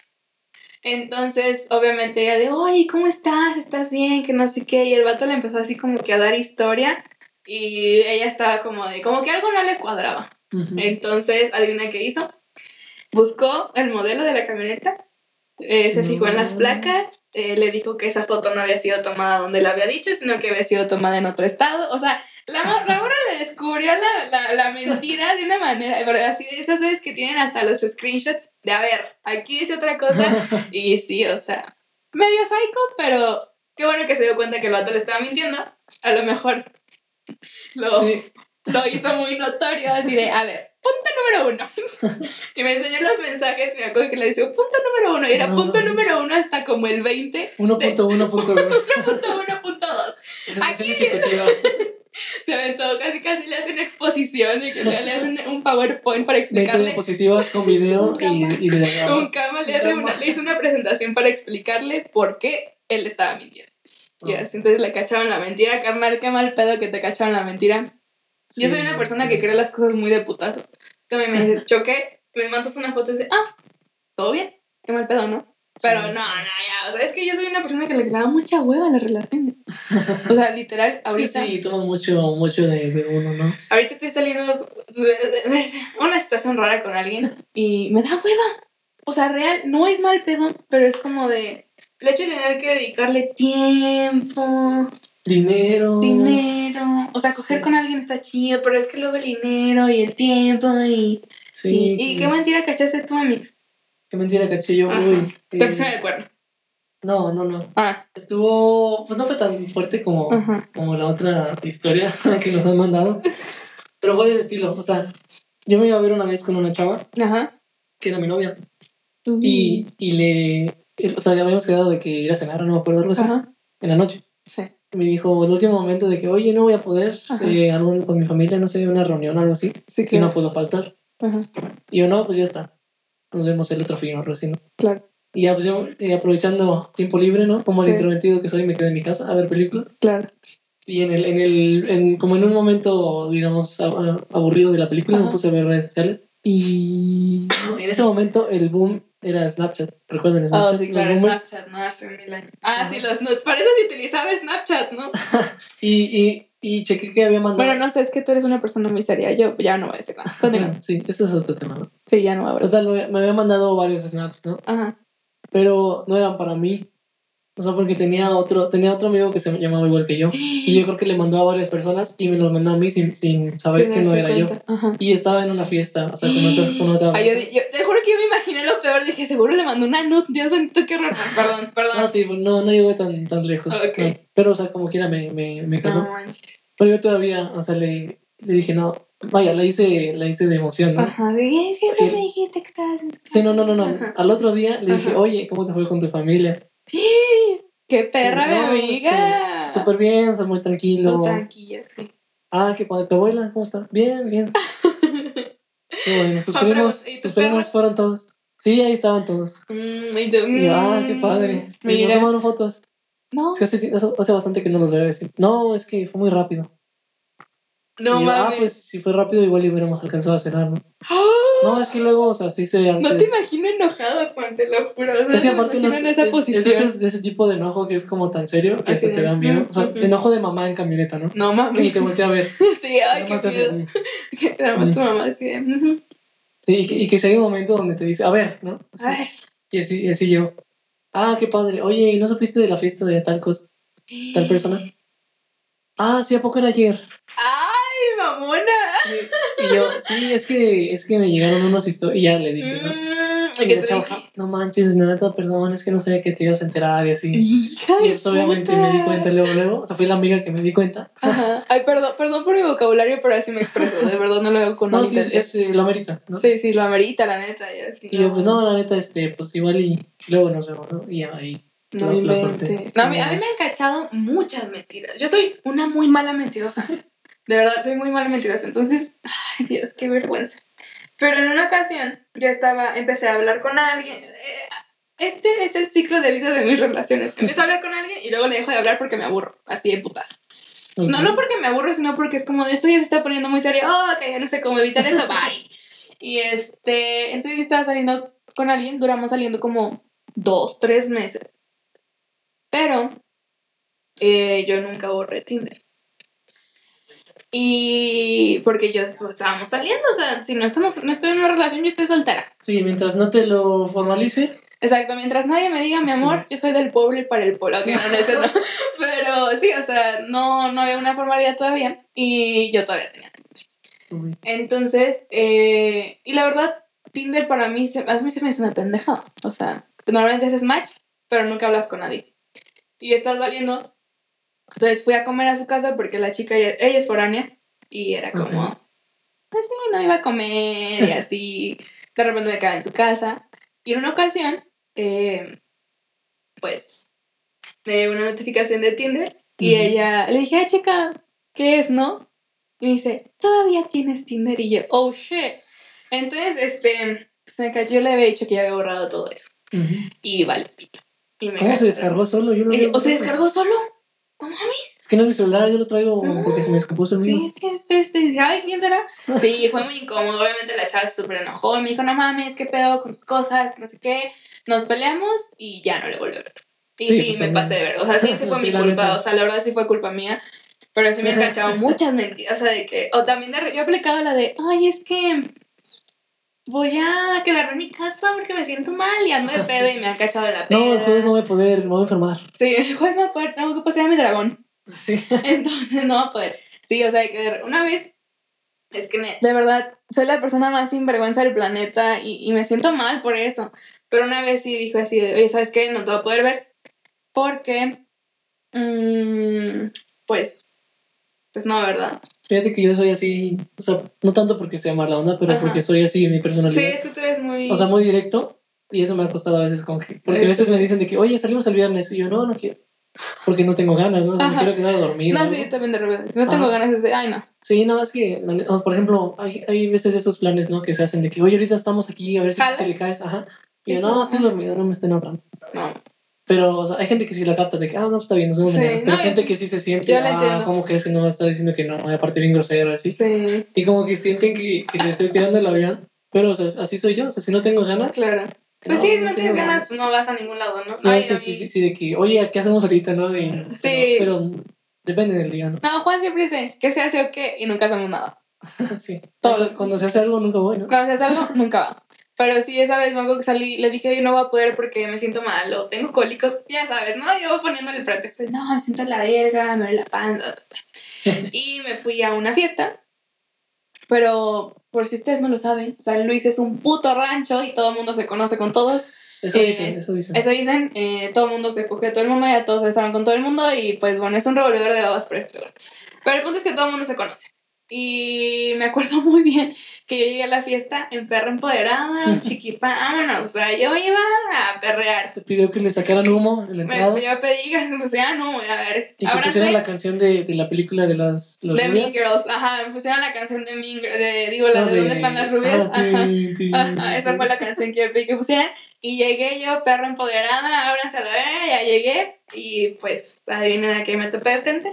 Entonces, obviamente ella de, oye, ¿cómo estás? ¿Estás bien? Que no sé qué. Y el vato le empezó así como que a dar historia. Y ella estaba como de, como que algo no le cuadraba. Entonces, adivina qué hizo. Buscó el modelo de la camioneta, eh, se fijó en las No. placas, eh, le dijo que esa foto no había sido tomada donde la había dicho, sino que había sido tomada en otro estado. O sea, la, la morra le descubrió la, la, la mentira de una manera, pero así de esas veces que tienen hasta los screenshots de, a ver, aquí dice otra cosa. Y sí, o sea, medio psycho, pero qué bueno que se dio cuenta que el vato le estaba mintiendo. A lo mejor lo, Sí. lo hizo muy notorio, así de, a ver, punto número uno. y me enseñó los mensajes, me acuerdo que le decía punto número uno, y era No punto manches. número uno hasta como el 20, 1.1.2. punto uno, punto dos. Presentación Aquí. Se aventó, casi casi le hace una exposición, y que le le hace un, PowerPoint para 20 explicarle. diapositivas con video y, y diagramas. Un cama le, hace una, le hizo una presentación para explicarle por qué él estaba mintiendo. Y así, entonces le cacharon la mentira, carnal, qué mal pedo que te cacharon la mentira. Yo soy una persona que cree las cosas muy de putazo. También me dices, choqué, me mandas una foto y dices, ah, todo bien, qué mal pedo, ¿no? Pero Sí. no, no, ya, o sea, es que yo soy una persona que le da mucha hueva a las relaciones. O sea, literal, ahorita, sí, toman mucho, mucho de, de uno, ¿no? ahorita estoy saliendo una situación rara con alguien y me da hueva. O sea, real, no es mal pedo, pero es como de el hecho de tener que dedicarle tiempo, Dinero. dinero. O sea, coger Sí. con alguien está chido, pero es que luego el dinero y el tiempo y. Sí. y, qué mentira cachaste tú, Amix. Qué mentira. Ajá. Uy, Te eh, pusieron el cuerno. No, no, no. Ah, Estuvo. Pues no fue tan fuerte como, ajá. como la otra historia que nos han mandado. Pero fue de ese estilo. O sea, yo me iba a ver una vez con una chava Ajá. que era mi novia. Y, y le. O sea, ya habíamos quedado de que ir a cenar, no me acuerdo algo así. Ajá. En la noche. Sí. me dijo el último momento de que, oye, no voy a poder, eh, algo con mi familia, no sé, una reunión algo así, Sí, que no claro. puedo faltar. Ajá, Y yo, no, pues ya está. Nos vemos el otro fin o recién. claro, Y ya, pues yo, eh, aprovechando tiempo libre, ¿no? Como Sí. el introvertido que soy, me quedé en mi casa a ver películas. claro. Y en el, en el, en, como en un momento, digamos, aburrido de la película, me puse a ver redes sociales. Y en ese momento el boom era Snapchat. ¿Recuerdan Snapchat? Oh, sí, claro. Snapchat, ¿no? Hace mil años. Ah, Ajá. sí, los nudes. Para eso sí utilizaba Snapchat, ¿no? Y, y, y chequé que había mandado. Bueno, no sé, es que tú eres una persona muy seria. Yo ya no voy a decir nada. Continúa. Bueno, sí, ese es otro tema, ¿no? Sí, ya no va a hablar. Total, me, me había mandado varios snaps, ¿no? Ajá. Pero no eran para mí. O sea, porque tenía otro, tenía otro amigo que se llamaba igual que yo. Y yo creo que le mandó a varias personas y me los mandó a mí sin, sin saber que no era yo. Ajá. Y estaba en una fiesta, o sea, con otras, con otra Ay, yo, raza. yo te juro que yo me imaginé lo peor. Dije, seguro le mandó una nude. Dios bendito, qué horror. Perdón, perdón. No, sí, pues, no, no llegó tan, tan lejos. No. Pero, o sea, como quiera me, me, me cagó. No. Pero yo todavía, o sea, le, le dije, no, vaya, la hice, la hice de emoción, ¿no? Ajá. Sí. no me dijiste que estabas en tu Sí, no, no, no, no. Ajá. Al otro día le dije, Ajá. oye, ¿cómo te fue con tu familia? Qué perra, No, mi amiga. este, Súper bien, soy muy tranquilo. No, tranquila, sí. Ah, qué padre. ¿Tu abuela cómo está? Bien, bien. Qué bueno. ¿Tus Ah, primos, pero, ¿y tus tus primos fueron todos? Sí, ahí estaban todos. Mm, y tú, Y ah, qué mm, padre. Y nos Mira. tomaron fotos. No, Es que hace, hace- bastante que no los veo decir. No, es que fue muy rápido. No Y yo, ah, mames. pues si fue rápido, igual y hubiéramos alcanzado a cenar, ¿no? ¡Ah! No, es que luego, o sea, sí se. No se- te imagino enojada, Juan, te lo juro. O sea, es que aparte no es, en esa es- es posición. de, ese, de ese tipo de enojo que es como tan serio que hasta te da miedo. O sea, mm, mm, mm. enojo de mamá en camioneta, ¿no? No mames. ni te voltea a ver. Sí, ay, qué miedo. mm. Que te más tu mamá así de. "Ujú". Sí, y que, y que si hay un momento donde te dice, a ver, ¿no? A ver. Y así, y así yo. Ah, qué padre. Oye, ¿y no supiste de la fiesta de tal cosa? ¿Tal persona? Ah, sí, ¿a poco era ayer? ¡Ay, mamona! Y, y yo, sí, es que, es que me llegaron unos historias. Y ya le dije, ¿no? Mm, Y no manches, neta, perdón, es que no sabía que te ibas a enterar y así. Hija Y pues obviamente me di cuenta luego, luego. O sea, fue la amiga que me di cuenta. Ajá. Ay, perdón, perdón por mi vocabulario, pero así me expreso. De verdad no lo hago con No, sí, es, eh, lo amerita, ¿no? Sí, sí, lo amerita, la neta. Y, así, Y yo, pues no, la neta, este, pues igual y luego nos vemos, ¿no? Y ahí. No. No, a, mí, a mí me han cachado muchas mentiras. Yo soy una muy mala mentirosa. De verdad, soy muy mala mentirosa. Entonces, ay Dios, qué vergüenza. Pero en una ocasión, yo estaba, empecé a hablar con alguien. Eh, Este es el ciclo de vida de mis relaciones. Empiezo a hablar con alguien y luego le dejo de hablar porque me aburro. Así de putas. No, no porque me aburro, sino porque es como de esto ya se está poniendo muy serio. Oh, ok, ya no sé cómo evitar eso. Bye. Y este, entonces yo estaba saliendo con alguien, duramos saliendo como dos, tres meses. Pero eh, yo nunca borré Tinder. Y porque yo pues, estábamos saliendo, o sea, si no estamos, no estoy en una relación, yo estoy soltera. Sí, mientras no te lo formalice, Exacto, mientras nadie me diga mi amor, Sí. yo soy del pueblo y para el pueblo, que no, no, ese no. Pero sí, o sea, no, no había una formalidad todavía y yo todavía tenía uy, Entonces, eh, y la verdad, Tinder para mí, se, a mí se me hizo una pendejada. O sea, normalmente haces match, pero nunca hablas con nadie. Y estaba saliendo, entonces fui a comer a su casa porque la chica, ella, ella es foránea y era como, Ok. pues sí, no iba a comer y así. De repente me quedaba en su casa. Y en una ocasión, eh, pues, me una notificación de Tinder y Ujú. ella, le dije, ay, chica, ¿qué es, no? Y me dice, ¿todavía tienes Tinder? Y yo, oh, shit. Entonces, este, pues me ca- yo le había dicho que ya había borrado todo eso. Ujú. Y vale. Y me ¿Cómo se descargó solo? Yo lo yo, ¿O se descargó solo? No mames. Es que no es mi celular, yo lo traigo No. porque se me descompuso el Sí, mío. es que este, este, ay, ¿quién será? Sí, fue muy incómodo. Obviamente la chava se súper enojó y me dijo, no mames, ¿qué pedo con tus cosas? No sé qué. Nos peleamos y ya no le volví a ver. Y Sí, sí, pues me también. pasé de ver. O sea, sí, sí fue Sí, mi culpa. neta. O sea, la verdad sí fue culpa mía. Pero sí me han muchas mentiras. O sea, de que. O también de, yo he aplicado la de, ay, es que voy a quedarme en mi casa porque me siento mal y ando de Ah, pedo sí. y me han cachado de la peda. No, el jueves no voy a poder, me voy a enfermar. Sí, el jueves no voy a poder, tengo que pasear a mi dragón. Sí. Entonces no va a poder. Sí, o sea, que de- una vez, es que me- de verdad, soy la persona más sinvergüenza del planeta y, y me siento mal por eso. Pero una vez sí dijo así, de, oye, ¿sabes qué? No te voy a poder ver porque, mm, pues, pues no, ¿verdad? Fíjate que yo soy así, o sea, no tanto porque sea mala onda, pero Ajá. porque soy así en mi Sí, personalidad. es que tú eres muy... O sea, muy directo. Y eso me ha costado a veces con que- Porque a veces me dicen de que, oye, salimos el viernes. Y yo, no, no quiero. porque no tengo ganas, ¿no? O sea, me Ajá. quiero quedar a dormir. No, ¿no? sí, también de repente. Si no tengo Ajá. ganas de decir, ay, no. Sí, no, es que, por ejemplo, hay, hay veces esos planes, ¿no? Que se hacen de que, oye, ahorita estamos aquí, a ver si, si le caes, ajá. Y yo, no, estoy dormido, no me estén hablando. No. Pero, o sea, hay gente que sí la capta de que, ah, no, pues está bien, vemos Sí. Pero no, hay gente que sí se siente, ah. ¿cómo crees que no a estar diciendo que no? Y aparte bien grosero, así. Sí, Y como que sienten que, que le estoy tirando el avión. Pero, o sea, así soy yo, o sea, si no tengo ganas. claro. Pues sí, si no tienes tengo ganas, pues no vas a ningún lado, ¿no? No, Ay, mí- sí, sí, sí, de que, oye, ¿qué hacemos ahorita, no? Y- Sí. Pero, pero depende del día, ¿no? No, Juan siempre dice que se hace o qué y nunca hacemos nada. sí. Todos Cuando se hace algo, nunca voy, ¿no? Cuando se hace algo, nunca va. Pero sí, esa vez me acuerdo que salí, le dije, oye, no voy a poder porque me siento mal o tengo cólicos, ya sabes, ¿no? Yo voy poniéndole el pretexto, no, me siento la verga, me duele la panza. y me fui a una fiesta, pero por si ustedes no lo saben, San Luis es un puto rancho y todo el mundo se conoce con todos. Eso Eh, dicen, eso dicen. Eso dicen, eh, todo el mundo se coge a todo el mundo, ya todos se besaron con todo el mundo y pues bueno, es un revolvedor de babas por este lugar. Pero el punto es que todo el mundo se conoce. Y me acuerdo muy bien que yo llegué a la fiesta en perra empoderada, chiquipa, vámonos, o sea, yo iba a perrear. Se pidió que le sacaran humo en la Me, entrada. yo pedí, pues ya no, a ver, y que pusieran la canción de, de la película de las los de Mean. Girls, ajá, me pusieron la canción de Mean Girls, de, digo, la No, de, ¿Dónde están las rubias? ah, Ajá. Ajá, esa fue la canción que yo pedí que pusieran. Y llegué yo, perra empoderada, ábranse a la verga, ya llegué. Y pues, adivinen a qué me topé de frente.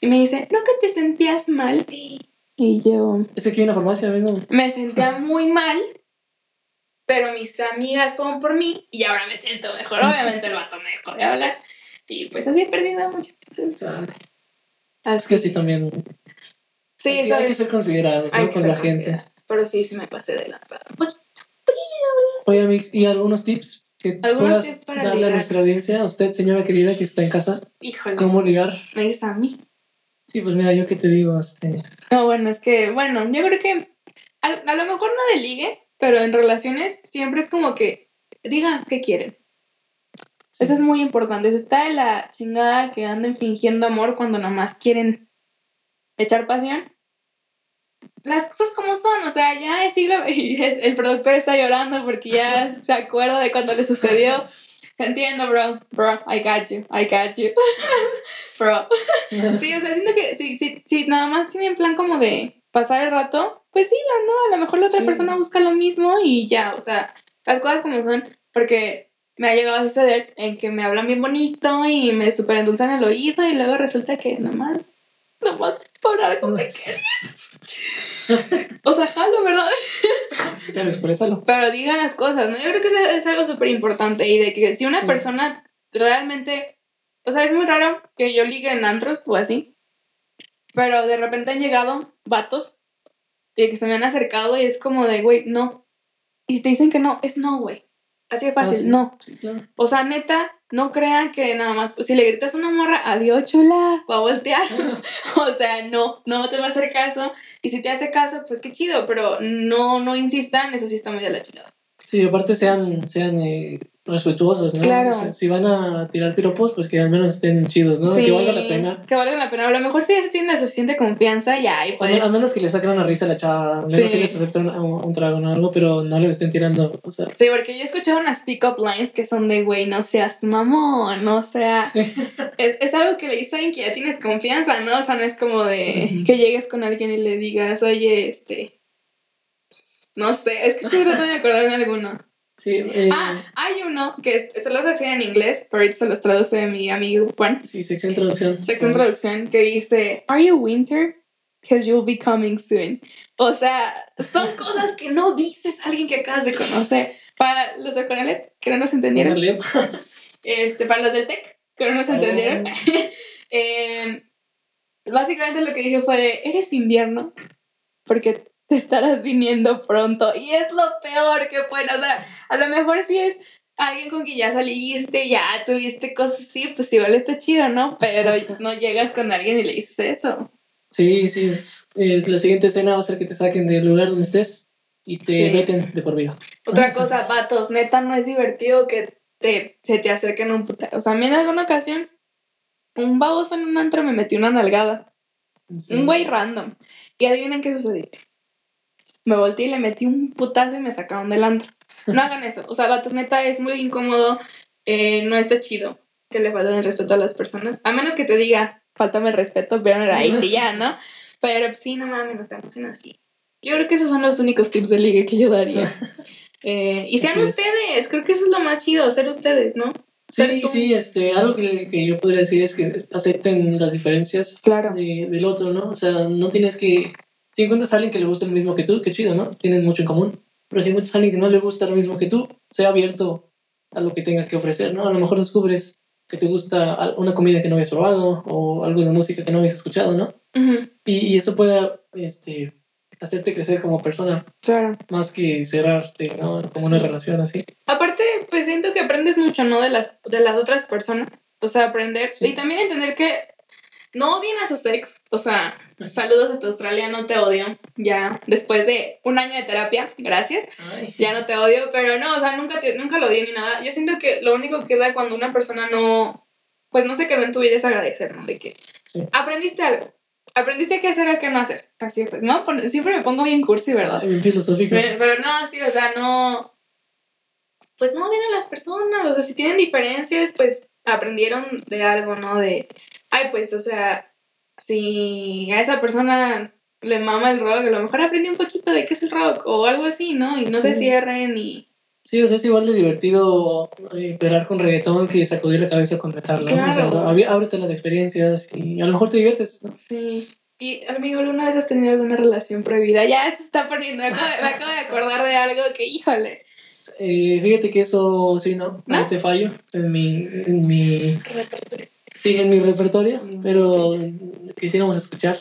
Y me dice, ¿no que te sentías mal? Y yo, Es que aquí hay una farmacia, vengo. me sentía muy mal, pero mis amigas fueron por mí y ahora me siento mejor. Obviamente el vato me dejó de hablar. Y pues así he perdido mucho. Es que sí también. Sí, hay, soy- hay que ser considerados ¿no? con la gente. Pero sí, sí me pasé de lanzar. Oye, Mix, ¿y algunos tips que Algunos puedas tips para darle a nuestra audiencia? A usted, señora querida, que está en casa, Híjole, ¿cómo ligar? me dices a mí. Sí, pues mira, yo qué te digo, este. No, bueno, es que, bueno, yo creo que a, a lo mejor no de ligue, pero en relaciones siempre es como que digan qué quieren. Eso es muy importante. O sea, está de la chingada que anden fingiendo amor cuando nada más quieren echar pasión. Las cosas como son, o sea, ya es siglo y el productor está llorando porque ya se acuerda de cuando le sucedió. Entiendo, bro. Bro, I got you. I got you. bro. Sí, o sea, siento que si, si, si nada más tienen plan como de pasar el rato, pues sí, la no, a lo mejor la otra Sí. persona busca lo mismo y ya, o sea, las cosas como son, porque me ha llegado a suceder en que me hablan bien bonito y me super endulzan el oído y luego resulta que nomás, nomás por algo me querían. O sea, jalo, ¿verdad? Pero exprésalo. Pero digan las cosas, ¿no? Yo creo que eso es algo súper importante y de que si una Sí. persona realmente, o sea, es muy raro que yo ligue en antros o así, pero de repente han llegado vatos y que se me han acercado y es como de, güey, no. Y si te dicen que no, es no, güey. Así de fácil, Ah, sí. no. Sí, claro. O sea, neta, no crean que nada más, pues si le gritas a una morra, adiós, chula, va a voltear. o sea, no, no te va a hacer caso. Y si te hace caso, pues qué chido, pero no, no insistan, eso sí está muy de la chingada. Sí, aparte sean, sean eh, respetuosos, ¿no? Claro. O sea, si van a tirar piropos, pues que al menos estén chidos, ¿no? Sí, Que valga la pena. Que valga la pena. A lo mejor si ya se tiene la suficiente confianza, ya, y A, pues. a menos que le saquen una risa a la chava, a menos Sí. si les aceptan un, un trago o algo, pero no les estén tirando, o sea... Sí, porque yo he escuchado unas pick-up lines que son de, güey, no seas mamón, o sea, es, es algo que le dicen que ya tienes confianza, ¿no? O sea, no es como de que llegues con alguien y le digas, oye, este, pues, no sé, es que estoy tratando de acordarme alguno. Sí, eh, Ah, hay uno que es- se los hacía en inglés, pero ahorita se los traduce mi amigo Juan. sí, sección traducción. Sección traducción que dice, Are you winter? Because you'll be coming soon. O sea, son cosas que no dices a alguien que acabas de conocer. Para los de Conalep, que no nos entendieron. Este, para los del TEC, que no nos Oh. entendieron. eh, básicamente lo que dije fue de, eres invierno porque te estarás viniendo pronto. Y es lo peor que pueden. O sea, a lo mejor si es alguien con quien ya saliste, ya tuviste cosas así, pues igual está chido, ¿no? Pero no llegas con alguien y le dices eso. Sí, sí. eh, la siguiente escena va a ser que te saquen del lugar donde estés y te Sí. veten de por vida. Otra cosa, vatos, neta, no es divertido que te, se te acerquen a un puta. O sea, a mí en alguna ocasión, un baboso en un antro me metió una nalgada. Sí. Un güey random. Y adivinen qué sucedió. Me volteé y le metí un putazo y me sacaron del antro. No hagan eso. O sea, vatos, neta, es muy incómodo. eh, no está chido. que le faltan el respeto a las personas. A menos que te diga, faltame el respeto, pero ahí sí ya, ¿no? Pero sí, no mames, no estamos en así. Yo creo que esos son los únicos tips de ligue que yo daría. Eh, y sean ustedes, creo que eso es lo más chido, ser ustedes, ¿no? Sí, sí, este, algo que, que, yo podría decir es que acepten las diferencias claro. del otro, ¿no? O sea, no tienes que... Si encuentras a alguien que le gusta lo mismo que tú, qué chido, ¿no? Tienen mucho en común. Pero si encuentras a alguien que no le gusta lo mismo que tú, sea abierto a lo que tenga que ofrecer, ¿no? A lo mejor descubres que te gusta una comida que no habías probado o algo de música que no habías escuchado, ¿no? y, y, eso puede este, hacerte crecer como persona. Claro. Más que cerrarte, ¿no? Como una relación así. Aparte, pues siento que aprendes mucho, ¿no? De las, de las otras personas. O sea, aprender. Y también entender que no odien a sus ex. O sea, saludos hasta Australia, no te odio. Ya, después de un año de terapia, gracias. Ya no te odio, pero no, o sea, nunca, te, nunca lo odié ni nada. Yo siento que lo único que da cuando una persona no, pues no se quedó en tu vida es agradecer, ¿no? De que aprendiste algo aprendiste qué hacer o qué no hacer. Así pues, ¿no? Siempre me pongo bien cursi, ¿verdad? Bien filosófico. Pero, no, sí, o sea, no. Pues no odian a las personas. O sea, si tienen diferencias, pues aprendieron de algo, ¿no? De. Ay, pues, o sea, si a esa persona le mama el rock, a lo mejor aprendí un poquito de qué es el rock o algo así, ¿no? Y no se cierren y Sí, o sea, es igual de divertido esperar con reggaetón que sacudir la cabeza con metal, ¿no? O sea, ábrete las experiencias y a lo mejor te diviertes, ¿no? Sí. Y, amigo, ¿alguna vez has tenido alguna relación prohibida? Ya esto está poniendo, me acabo de, acordar de algo que, híjole. Eh, fíjate que eso, sí, ¿no? No, te fallo en mi, en mi... Repertorio. Sí, en mi repertorio, mm, pero quisiéramos escuchar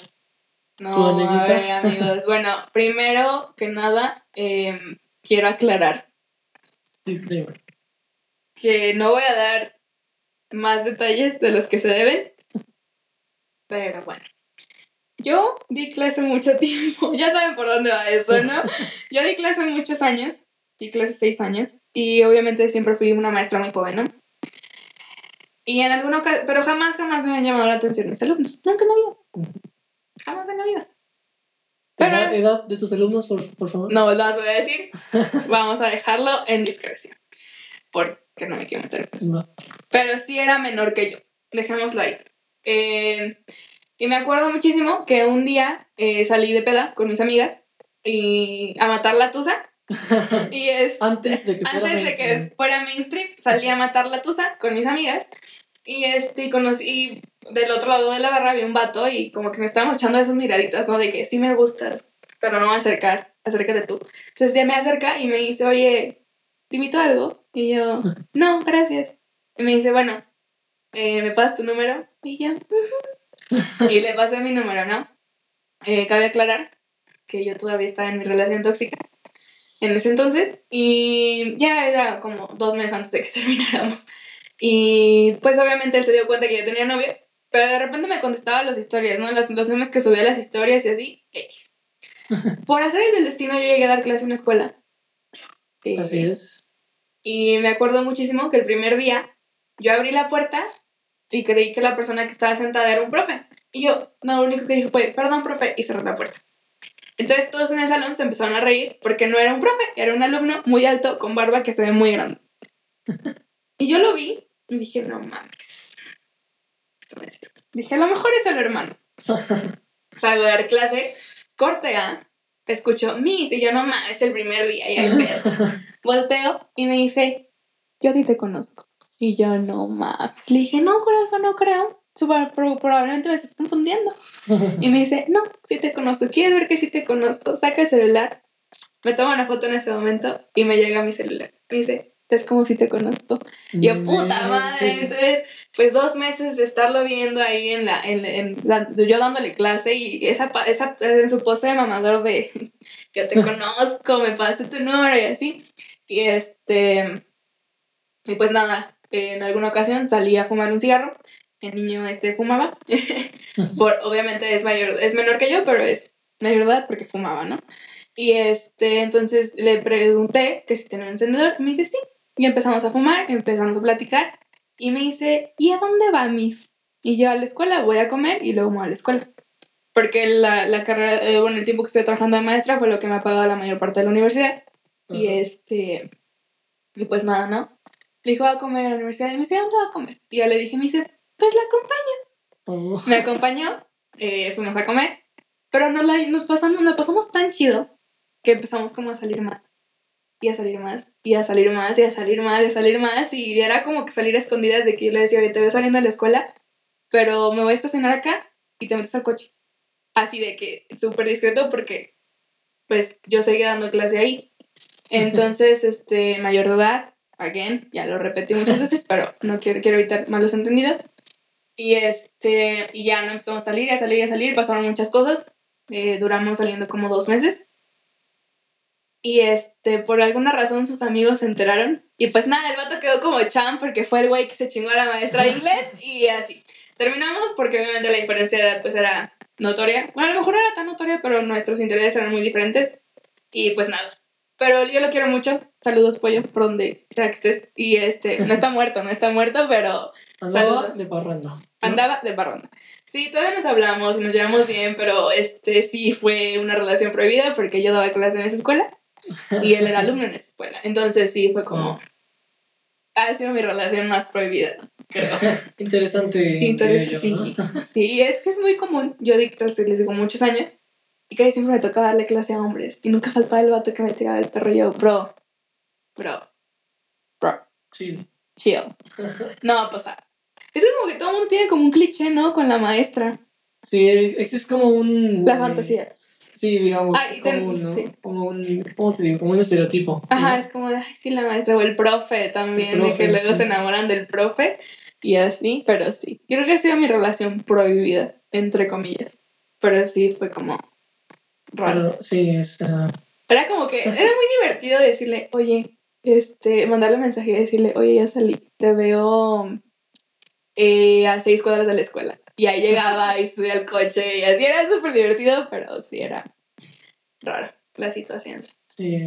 no, tu anécdota. amigos. Bueno, primero que nada, eh, quiero aclarar Disclaimer. Que no voy a dar más detalles de los que se deben. Pero bueno. Yo di clase mucho tiempo. Ya saben por dónde va eso, ¿no? Yo di clase muchos años. Di clase seis años. Y obviamente siempre fui una maestra muy joven, ¿no? Y en alguna ocasión, pero jamás, jamás me han llamado la atención mis alumnos. Nunca en la vida. Jamás en la vida. Pero, ¿Edad de tus alumnos, por, por favor? No las voy a decir. Vamos a dejarlo en discreción. Porque no me quiero meter en eso. Pero sí era menor que yo. Dejémoslo ahí. Eh, y me acuerdo muchísimo que un día eh, salí de peda con mis amigas y a matar la tusa. y es, antes de que fuera antes de que fuera mainstream, salí a matar la tusa con mis amigas. Y este, conocí, del otro lado de la barra había un vato y como que me estábamos echando esas miraditas, ¿no? De que sí me gustas, pero no me voy a acercar, acércate tú. Entonces ya me acerca y me dice, oye, ¿te invito a algo? Y yo, no, gracias. Y me dice, bueno, eh, ¿me pasas tu número? Y yo, y le pasé mi número, ¿no? Eh, cabe aclarar que yo todavía estaba en mi relación tóxica en ese entonces y ya era como dos meses antes de que termináramos. Y pues obviamente él se dio cuenta que yo tenía novio pero de repente me contestaba las historias, ¿no? Las, los memes que subía las historias y así. X. Por hacer el destino yo llegué a dar clase en una escuela. así eh, es. Y me acuerdo muchísimo que el primer día yo abrí la puerta y creí que la persona que estaba sentada era un profe. Y yo, no, lo único que dije fue, perdón, profe, y cerré la puerta. Entonces todos en el salón se empezaron a reír porque no era un profe, era un alumno muy alto con barba que se ve muy grande. y yo lo vi y dije, no mames Dije, a lo mejor es el hermano. Salgo de dar clase, corte A, escucho Miss, y yo no mames, es el primer día, y hay pedos. Volteo y me dice, yo a ti te conozco. Y yo no mames. Le dije, no, corazón, no creo. Probablemente me estás confundiendo. Y me dice, no, sí te conozco. ¿Quieres ver que sí te conozco? Saca el celular. Me toma una foto en ese momento y me llega a mi celular. Me dice, es como si te conozco. Yo, puta madre. Entonces, pues dos meses de estarlo viendo ahí en la, en, en yo dándole clase y esa, esa, en su pose de mamador de, yo te conozco, me pasé tu número y así. Y este, y pues nada, en alguna ocasión salí a fumar un cigarro. El niño este fumaba. Por, obviamente es mayor, es menor que yo, pero es mayor edad porque fumaba, ¿no? Y este, entonces le pregunté que si tenía un encendedor. Me dice, sí. Y empezamos a fumar, empezamos a platicar. Y me dice, ¿y a dónde va, Miss? Y yo a la escuela, voy a comer y luego me voy a la escuela. Porque la, la carrera, eh, bueno, el tiempo que estoy trabajando de maestra fue lo que me ha pagado la mayor parte de la universidad. Y este, y pues nada, ¿no? Le dijo, va a comer a la universidad. Y me dice, ¿dónde va a comer? Y ya le dije, me dice, pues la acompaño. Oh. Me acompañó, eh, fuimos a comer. Pero nos, la, nos, pasamos, nos pasamos tan chido que empezamos como a salir más. Y a salir más, y a salir más, y a salir más, y a salir más. Y era como que salir a escondidas de que yo le decía, oye, te voy saliendo de la escuela, pero me voy a estacionar acá y te metes al coche. Así de que súper discreto porque pues yo seguía dando clase ahí. Entonces, este, mayor de edad, again, ya lo repetí muchas veces, pero no quiero, quiero evitar malos entendidos. Y este, y ya no empezamos a salir, a salir, a salir, pasaron muchas cosas. Eh, duramos saliendo como dos meses. Y este, por alguna razón sus amigos se enteraron. Y pues nada, el vato quedó como champ porque fue el güey que se chingó a la maestra de inglés y así. Terminamos porque obviamente la diferencia de edad pues era notoria. Bueno, a lo mejor no era tan notoria, pero nuestros intereses eran muy diferentes. Y pues nada. Pero yo lo quiero mucho. Saludos, pollo, por donde sea que estés. Y este, no está muerto, no está muerto, pero Andaba de parranda. ¿no? andaba de parranda. Sí, todavía nos hablamos y nos llevamos bien, pero este sí fue una relación prohibida porque yo daba clase en esa escuela y él era alumno en esa escuela. Entonces sí fue como. Ha sido mi relación más prohibida, creo. Interesante. Interesante, sí. ¿no? Sí, es que es muy común. Yo di clases, les digo, muchos años. Y casi siempre me toca darle clase a hombres. Y nunca faltaba el vato que me tiraba el perro. Y yo, bro, bro, bro, Sí. chill. No va a pasar. Es como que todo el mundo tiene como un cliché, ¿no? Con la maestra. Sí, es, es- como un. La fantasía. Sí, digamos. Ah, y ten- como, ¿no? sí. como un. ¿Cómo te digo? Como un estereotipo. Ajá, ¿no? es como de, ay, sí, la maestra. O el profe también, El de profe, que luego sí. se enamoran del profe. Y así, pero sí. Yo creo que ha sido mi relación prohibida, entre comillas. Pero sí, fue como raro. Pero sí, es. ah, Era como que, era muy divertido decirle, oye, este, mandarle mensaje y decirle, oye, ya salí, te veo eh, a seis cuadras de la escuela. Y ahí llegaba y subía al coche y así era súper divertido, pero sí era raro la situación. sí.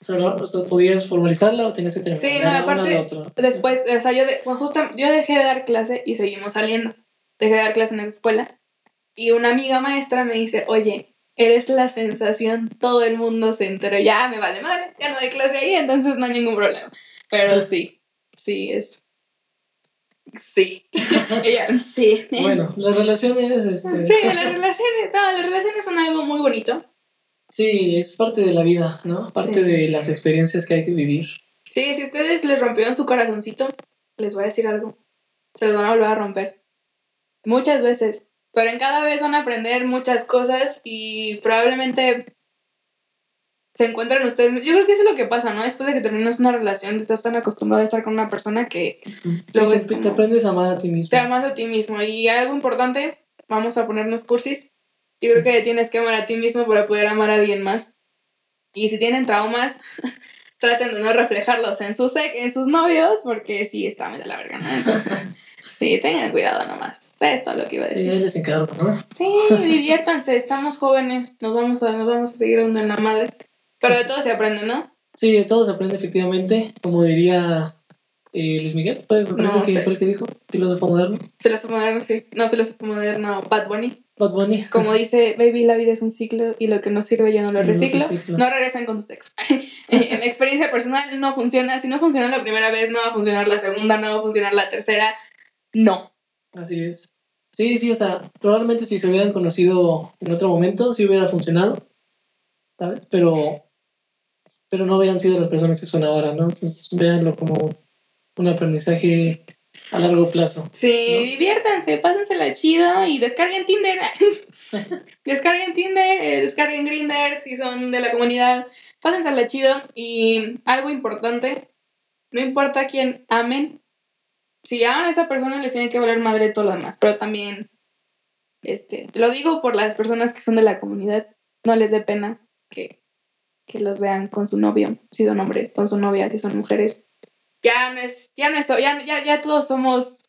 Solo, o sea, ¿Podías formalizarla o tenías que terminar? Sí, no, aparte, de otra. Después, o sea, yo, de, bueno, justo, yo dejé de dar clase y seguimos saliendo. Dejé de dar clase en esa escuela. Y una amiga maestra me dice, oye, eres la sensación, todo el mundo se enteró. Ya me vale madre, ya no doy clase ahí, entonces no hay ningún problema. Pero sí, sí, es. Sí. Ella, sí. Bueno, las relaciones. Este, Sí, las relaciones, no, las relaciones son algo muy bonito. Sí, es parte de la vida, ¿no? Parte Sí. de las experiencias que hay que vivir. Sí, si ustedes les rompieron su corazoncito, les voy a decir algo. Se los van a volver a romper. Muchas veces. Pero en cada vez van a aprender muchas cosas y probablemente se encuentran ustedes. Yo creo que eso es lo que pasa, ¿no? Después de que terminas una relación, estás tan acostumbrado a estar con una persona que Sí, Luego te, es te como- aprendes a amar a ti mismo. te amas a ti mismo. Y algo importante, vamos a ponernos cursis. Yo creo que tienes que amar a ti mismo para poder amar a alguien más. Y si tienen traumas, traten de no reflejarlos en sus, en sus novios, porque sí, está de la verga, ¿no? Entonces, sí, tengan cuidado nomás. Es todo lo que iba a Sí, decir. ahí les encargo, ¿no? Sí, diviértanse, estamos jóvenes, nos vamos a, nos vamos a seguir dando en la madre. Pero de todo se aprende, ¿no? Sí, de todo se aprende efectivamente. Como diría eh, Luis Miguel, fue- me parece No que sé. fue el que dijo, filósofo moderno. Filósofo moderno, sí. No, filósofo moderno, Bad Bunny. Bad Bunny. Como dice, baby, la vida es un ciclo y lo que no sirve yo no lo No reciclo. No regresen con sus ex. en experiencia personal no funciona. Si no funciona la primera vez, no va a funcionar la segunda, no va a funcionar la tercera. No. Así es. Sí, sí, o sea, probablemente si se hubieran conocido en otro momento, sí hubiera funcionado, ¿sabes? Pero, pero no hubieran sido las personas que son ahora, ¿no? Entonces, véanlo como un aprendizaje a largo plazo. Sí, ¿No? diviértanse, pásensela chido y descarguen Tinder. descarguen Tinder, eh, descarguen Grindr si son de la comunidad. Pásensela chido y algo importante, no importa quién amen, si aman a esa persona les tiene que valer madre todo lo demás, pero también, este, lo digo por las personas que son de la comunidad, no les dé pena que, que los vean con su novio, si son hombres, con su novia, si son mujeres. Ya no es, ya no es, ya, ya, ya todos somos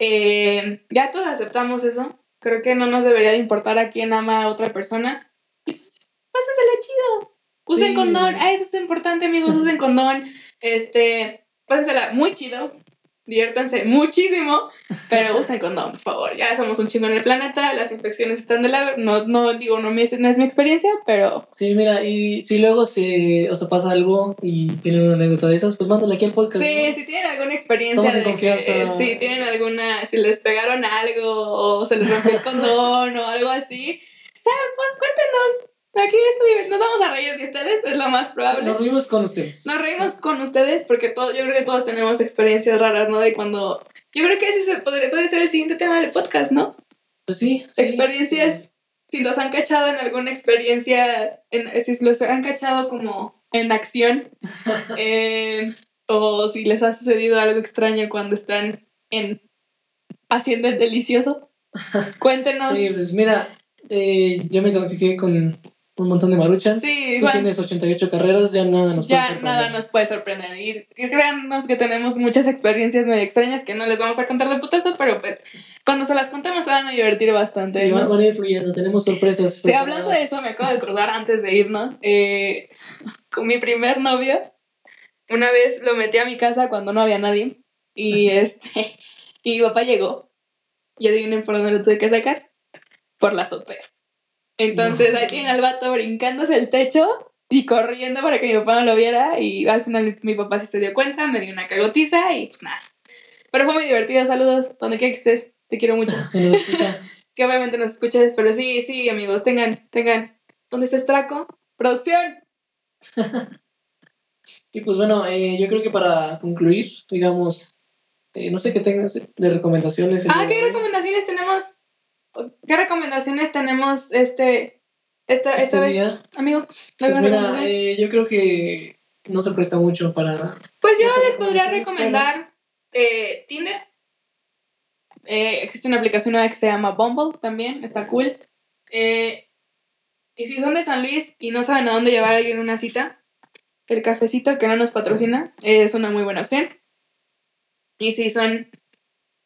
eh, ya todos aceptamos eso. Creo que no nos debería de importar a quién ama a otra persona. Y pues, pásasela chido. Usen Sí. condón. Ah, eso es importante, amigos. Usen condón. Este, pásensela muy chido. Diviértanse muchísimo, pero usen condón, por favor. Ya somos un chingo en el planeta, las infecciones están de la... No, no digo, no, mi- no es mi experiencia, pero Sí, mira, y si luego se, o sea, pasa algo y tienen una anécdota de esas, pues mándala aquí al podcast. sí, ¿no? si tienen alguna experiencia Estamos en de que, confianza. si tienen alguna, si les pegaron algo o se les rompió el condón o algo así, ¿saben? Pues, cuéntenos. Aquí estoy- nos vamos a reír de ustedes, es lo más probable. Nos reímos con ustedes. Nos reímos con ustedes porque todo, yo creo que todos tenemos experiencias raras, ¿no? De cuando... Yo creo que ese se podría, puede ser el siguiente tema del podcast, ¿no? Pues sí. sí. Experiencias, si los han cachado en alguna experiencia, en, si los han cachado como en acción, eh, o si les ha sucedido algo extraño cuando están en haciendo el delicioso, cuéntenos. Sí, pues mira, eh, yo me intoxiqué con un montón de maruchas. Sí, Tú tienes 88 carreras, ya nada nos puede Ya sorprender. nada nos puede sorprender. Y, y créanos que tenemos muchas experiencias medio extrañas que no les vamos a contar de putazo, pero pues cuando se las contemos se van a divertir bastante. Sí, ¿no? van van a ir fluyendo, tenemos sorpresas. Sí, hablando de eso, me acabo de acordar antes de irnos. eh, con mi primer novio, una vez lo metí a mi casa cuando no había nadie. Y este y mi papá llegó. Y adivinen por dónde lo tuve que sacar. Por la azotea. Entonces No. ahí tienen al vato brincándose el techo y corriendo para que mi papá no lo viera. Y al final mi, papá sí se dio cuenta, me dio una cagotiza y pues nada. Pero fue muy divertido. Saludos, donde quiera que estés. Te quiero mucho Que nos escucha. que obviamente nos escuches, pero sí, sí, amigos, tengan, tengan, ¿dónde está Straco? ¡Producción! Y pues bueno, eh, yo creo que para concluir, digamos, eh, no sé qué tengas de, recomendaciones. Ah, ¿qué recomendaciones tenemos? ¿Qué recomendaciones tenemos este, esta, Este esta vez, día? amigo? Pues ¿Alguna mira, eh, yo creo que no se presta mucho para... Pues yo les podría recomendar eh, Tinder. Eh, existe una aplicación nueva que se llama Bumble también, está cool. Eh, y si son de San Luis y no saben a dónde llevar a alguien una cita, el cafecito que no nos patrocina es una muy buena opción. Y si son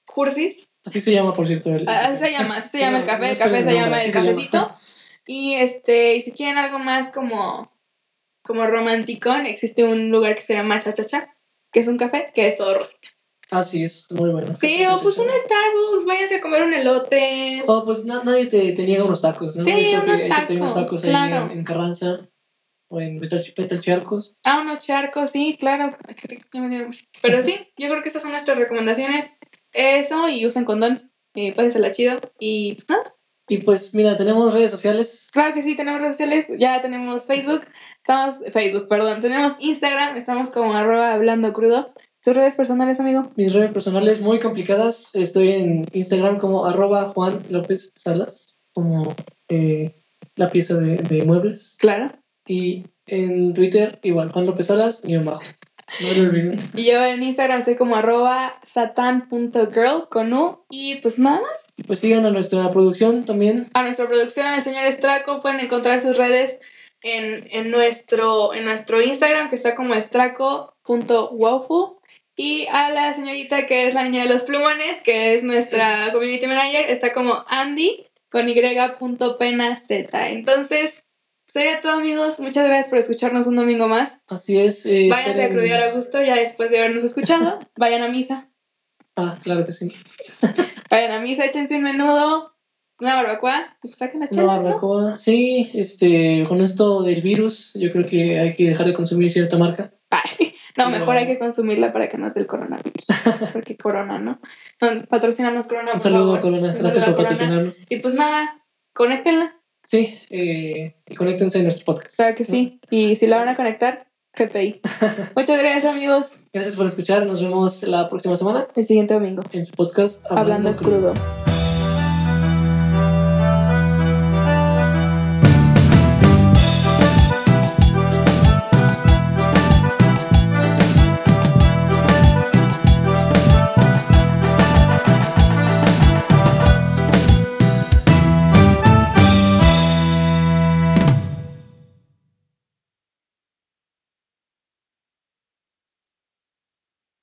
cursis, Así se llama, por cierto. El, Ah, Así se llama, así se llama el café, el café se llama el cafecito. Y este, y si quieren algo más como, como romanticón, existe un lugar que se llama Cha Cha Cha, que es un café que es todo rosita. Ah, sí, eso está muy bueno. Sí, o pues un Starbucks, váyanse a comer un elote. Oh, pues na- nadie te, te niega unos tacos, ¿no? Sí, creo que unos échate unos tacos, tacos ahí claro. en, en Carranza o en Betal, Betalcharcos. Ah, unos charcos, sí, claro. Pero sí, yo creo que estas son nuestras recomendaciones. Eso, y usen condón. Eh, pásensela chido. Y pues nada. Y pues mira, tenemos redes sociales. Claro que sí, tenemos redes sociales, ya tenemos Facebook, estamos, Facebook, perdón, tenemos Instagram, estamos como arroba hablando crudo. ¿Tus redes personales, amigo? Mis redes personales muy complicadas. Estoy en Instagram como arroba Juan López Salas, como eh, la pieza de, de muebles. Claro. Y en Twitter igual, Juan López Salas, y bajo. No. Y yo en Instagram soy como arroba satan.girl con U. Y pues nada más. Y pues sigan a nuestra producción también. A nuestra producción, el señor Estraco, pueden encontrar sus redes en, en, nuestro, en nuestro Instagram, que está como estraco.wowfu. Y a la señorita que es la niña de los plumones, que es nuestra community manager, está como Andy con y.penaz. Entonces, sería todo, amigos. Muchas gracias por escucharnos un domingo más. Así es. eh, Váyanse a crudear a gusto ya después de habernos escuchado. Vayan a misa. Ah, claro que sí. Vayan a misa, échense un menudo, una barbacoa, pues saquen la Una chelas, ¿no? barbacoa. Sí, este, con esto del virus, yo creo que hay que dejar de consumir cierta marca. Ay, no, mejor hay que consumirla para que no sea el coronavirus. Porque corona, ¿no? no patrocínanos corona. Un saludo favor. Corona. Gracias por patrocinarnos. Y pues nada, conéctenla. Sí, eh, y conéctense a nuestro podcast. Claro que sí. Y si la van a conectar, GPI. Muchas gracias, amigos. Gracias por escuchar. Nos vemos la próxima semana El siguiente domingo. en su podcast Hablando, crudo. Crudo.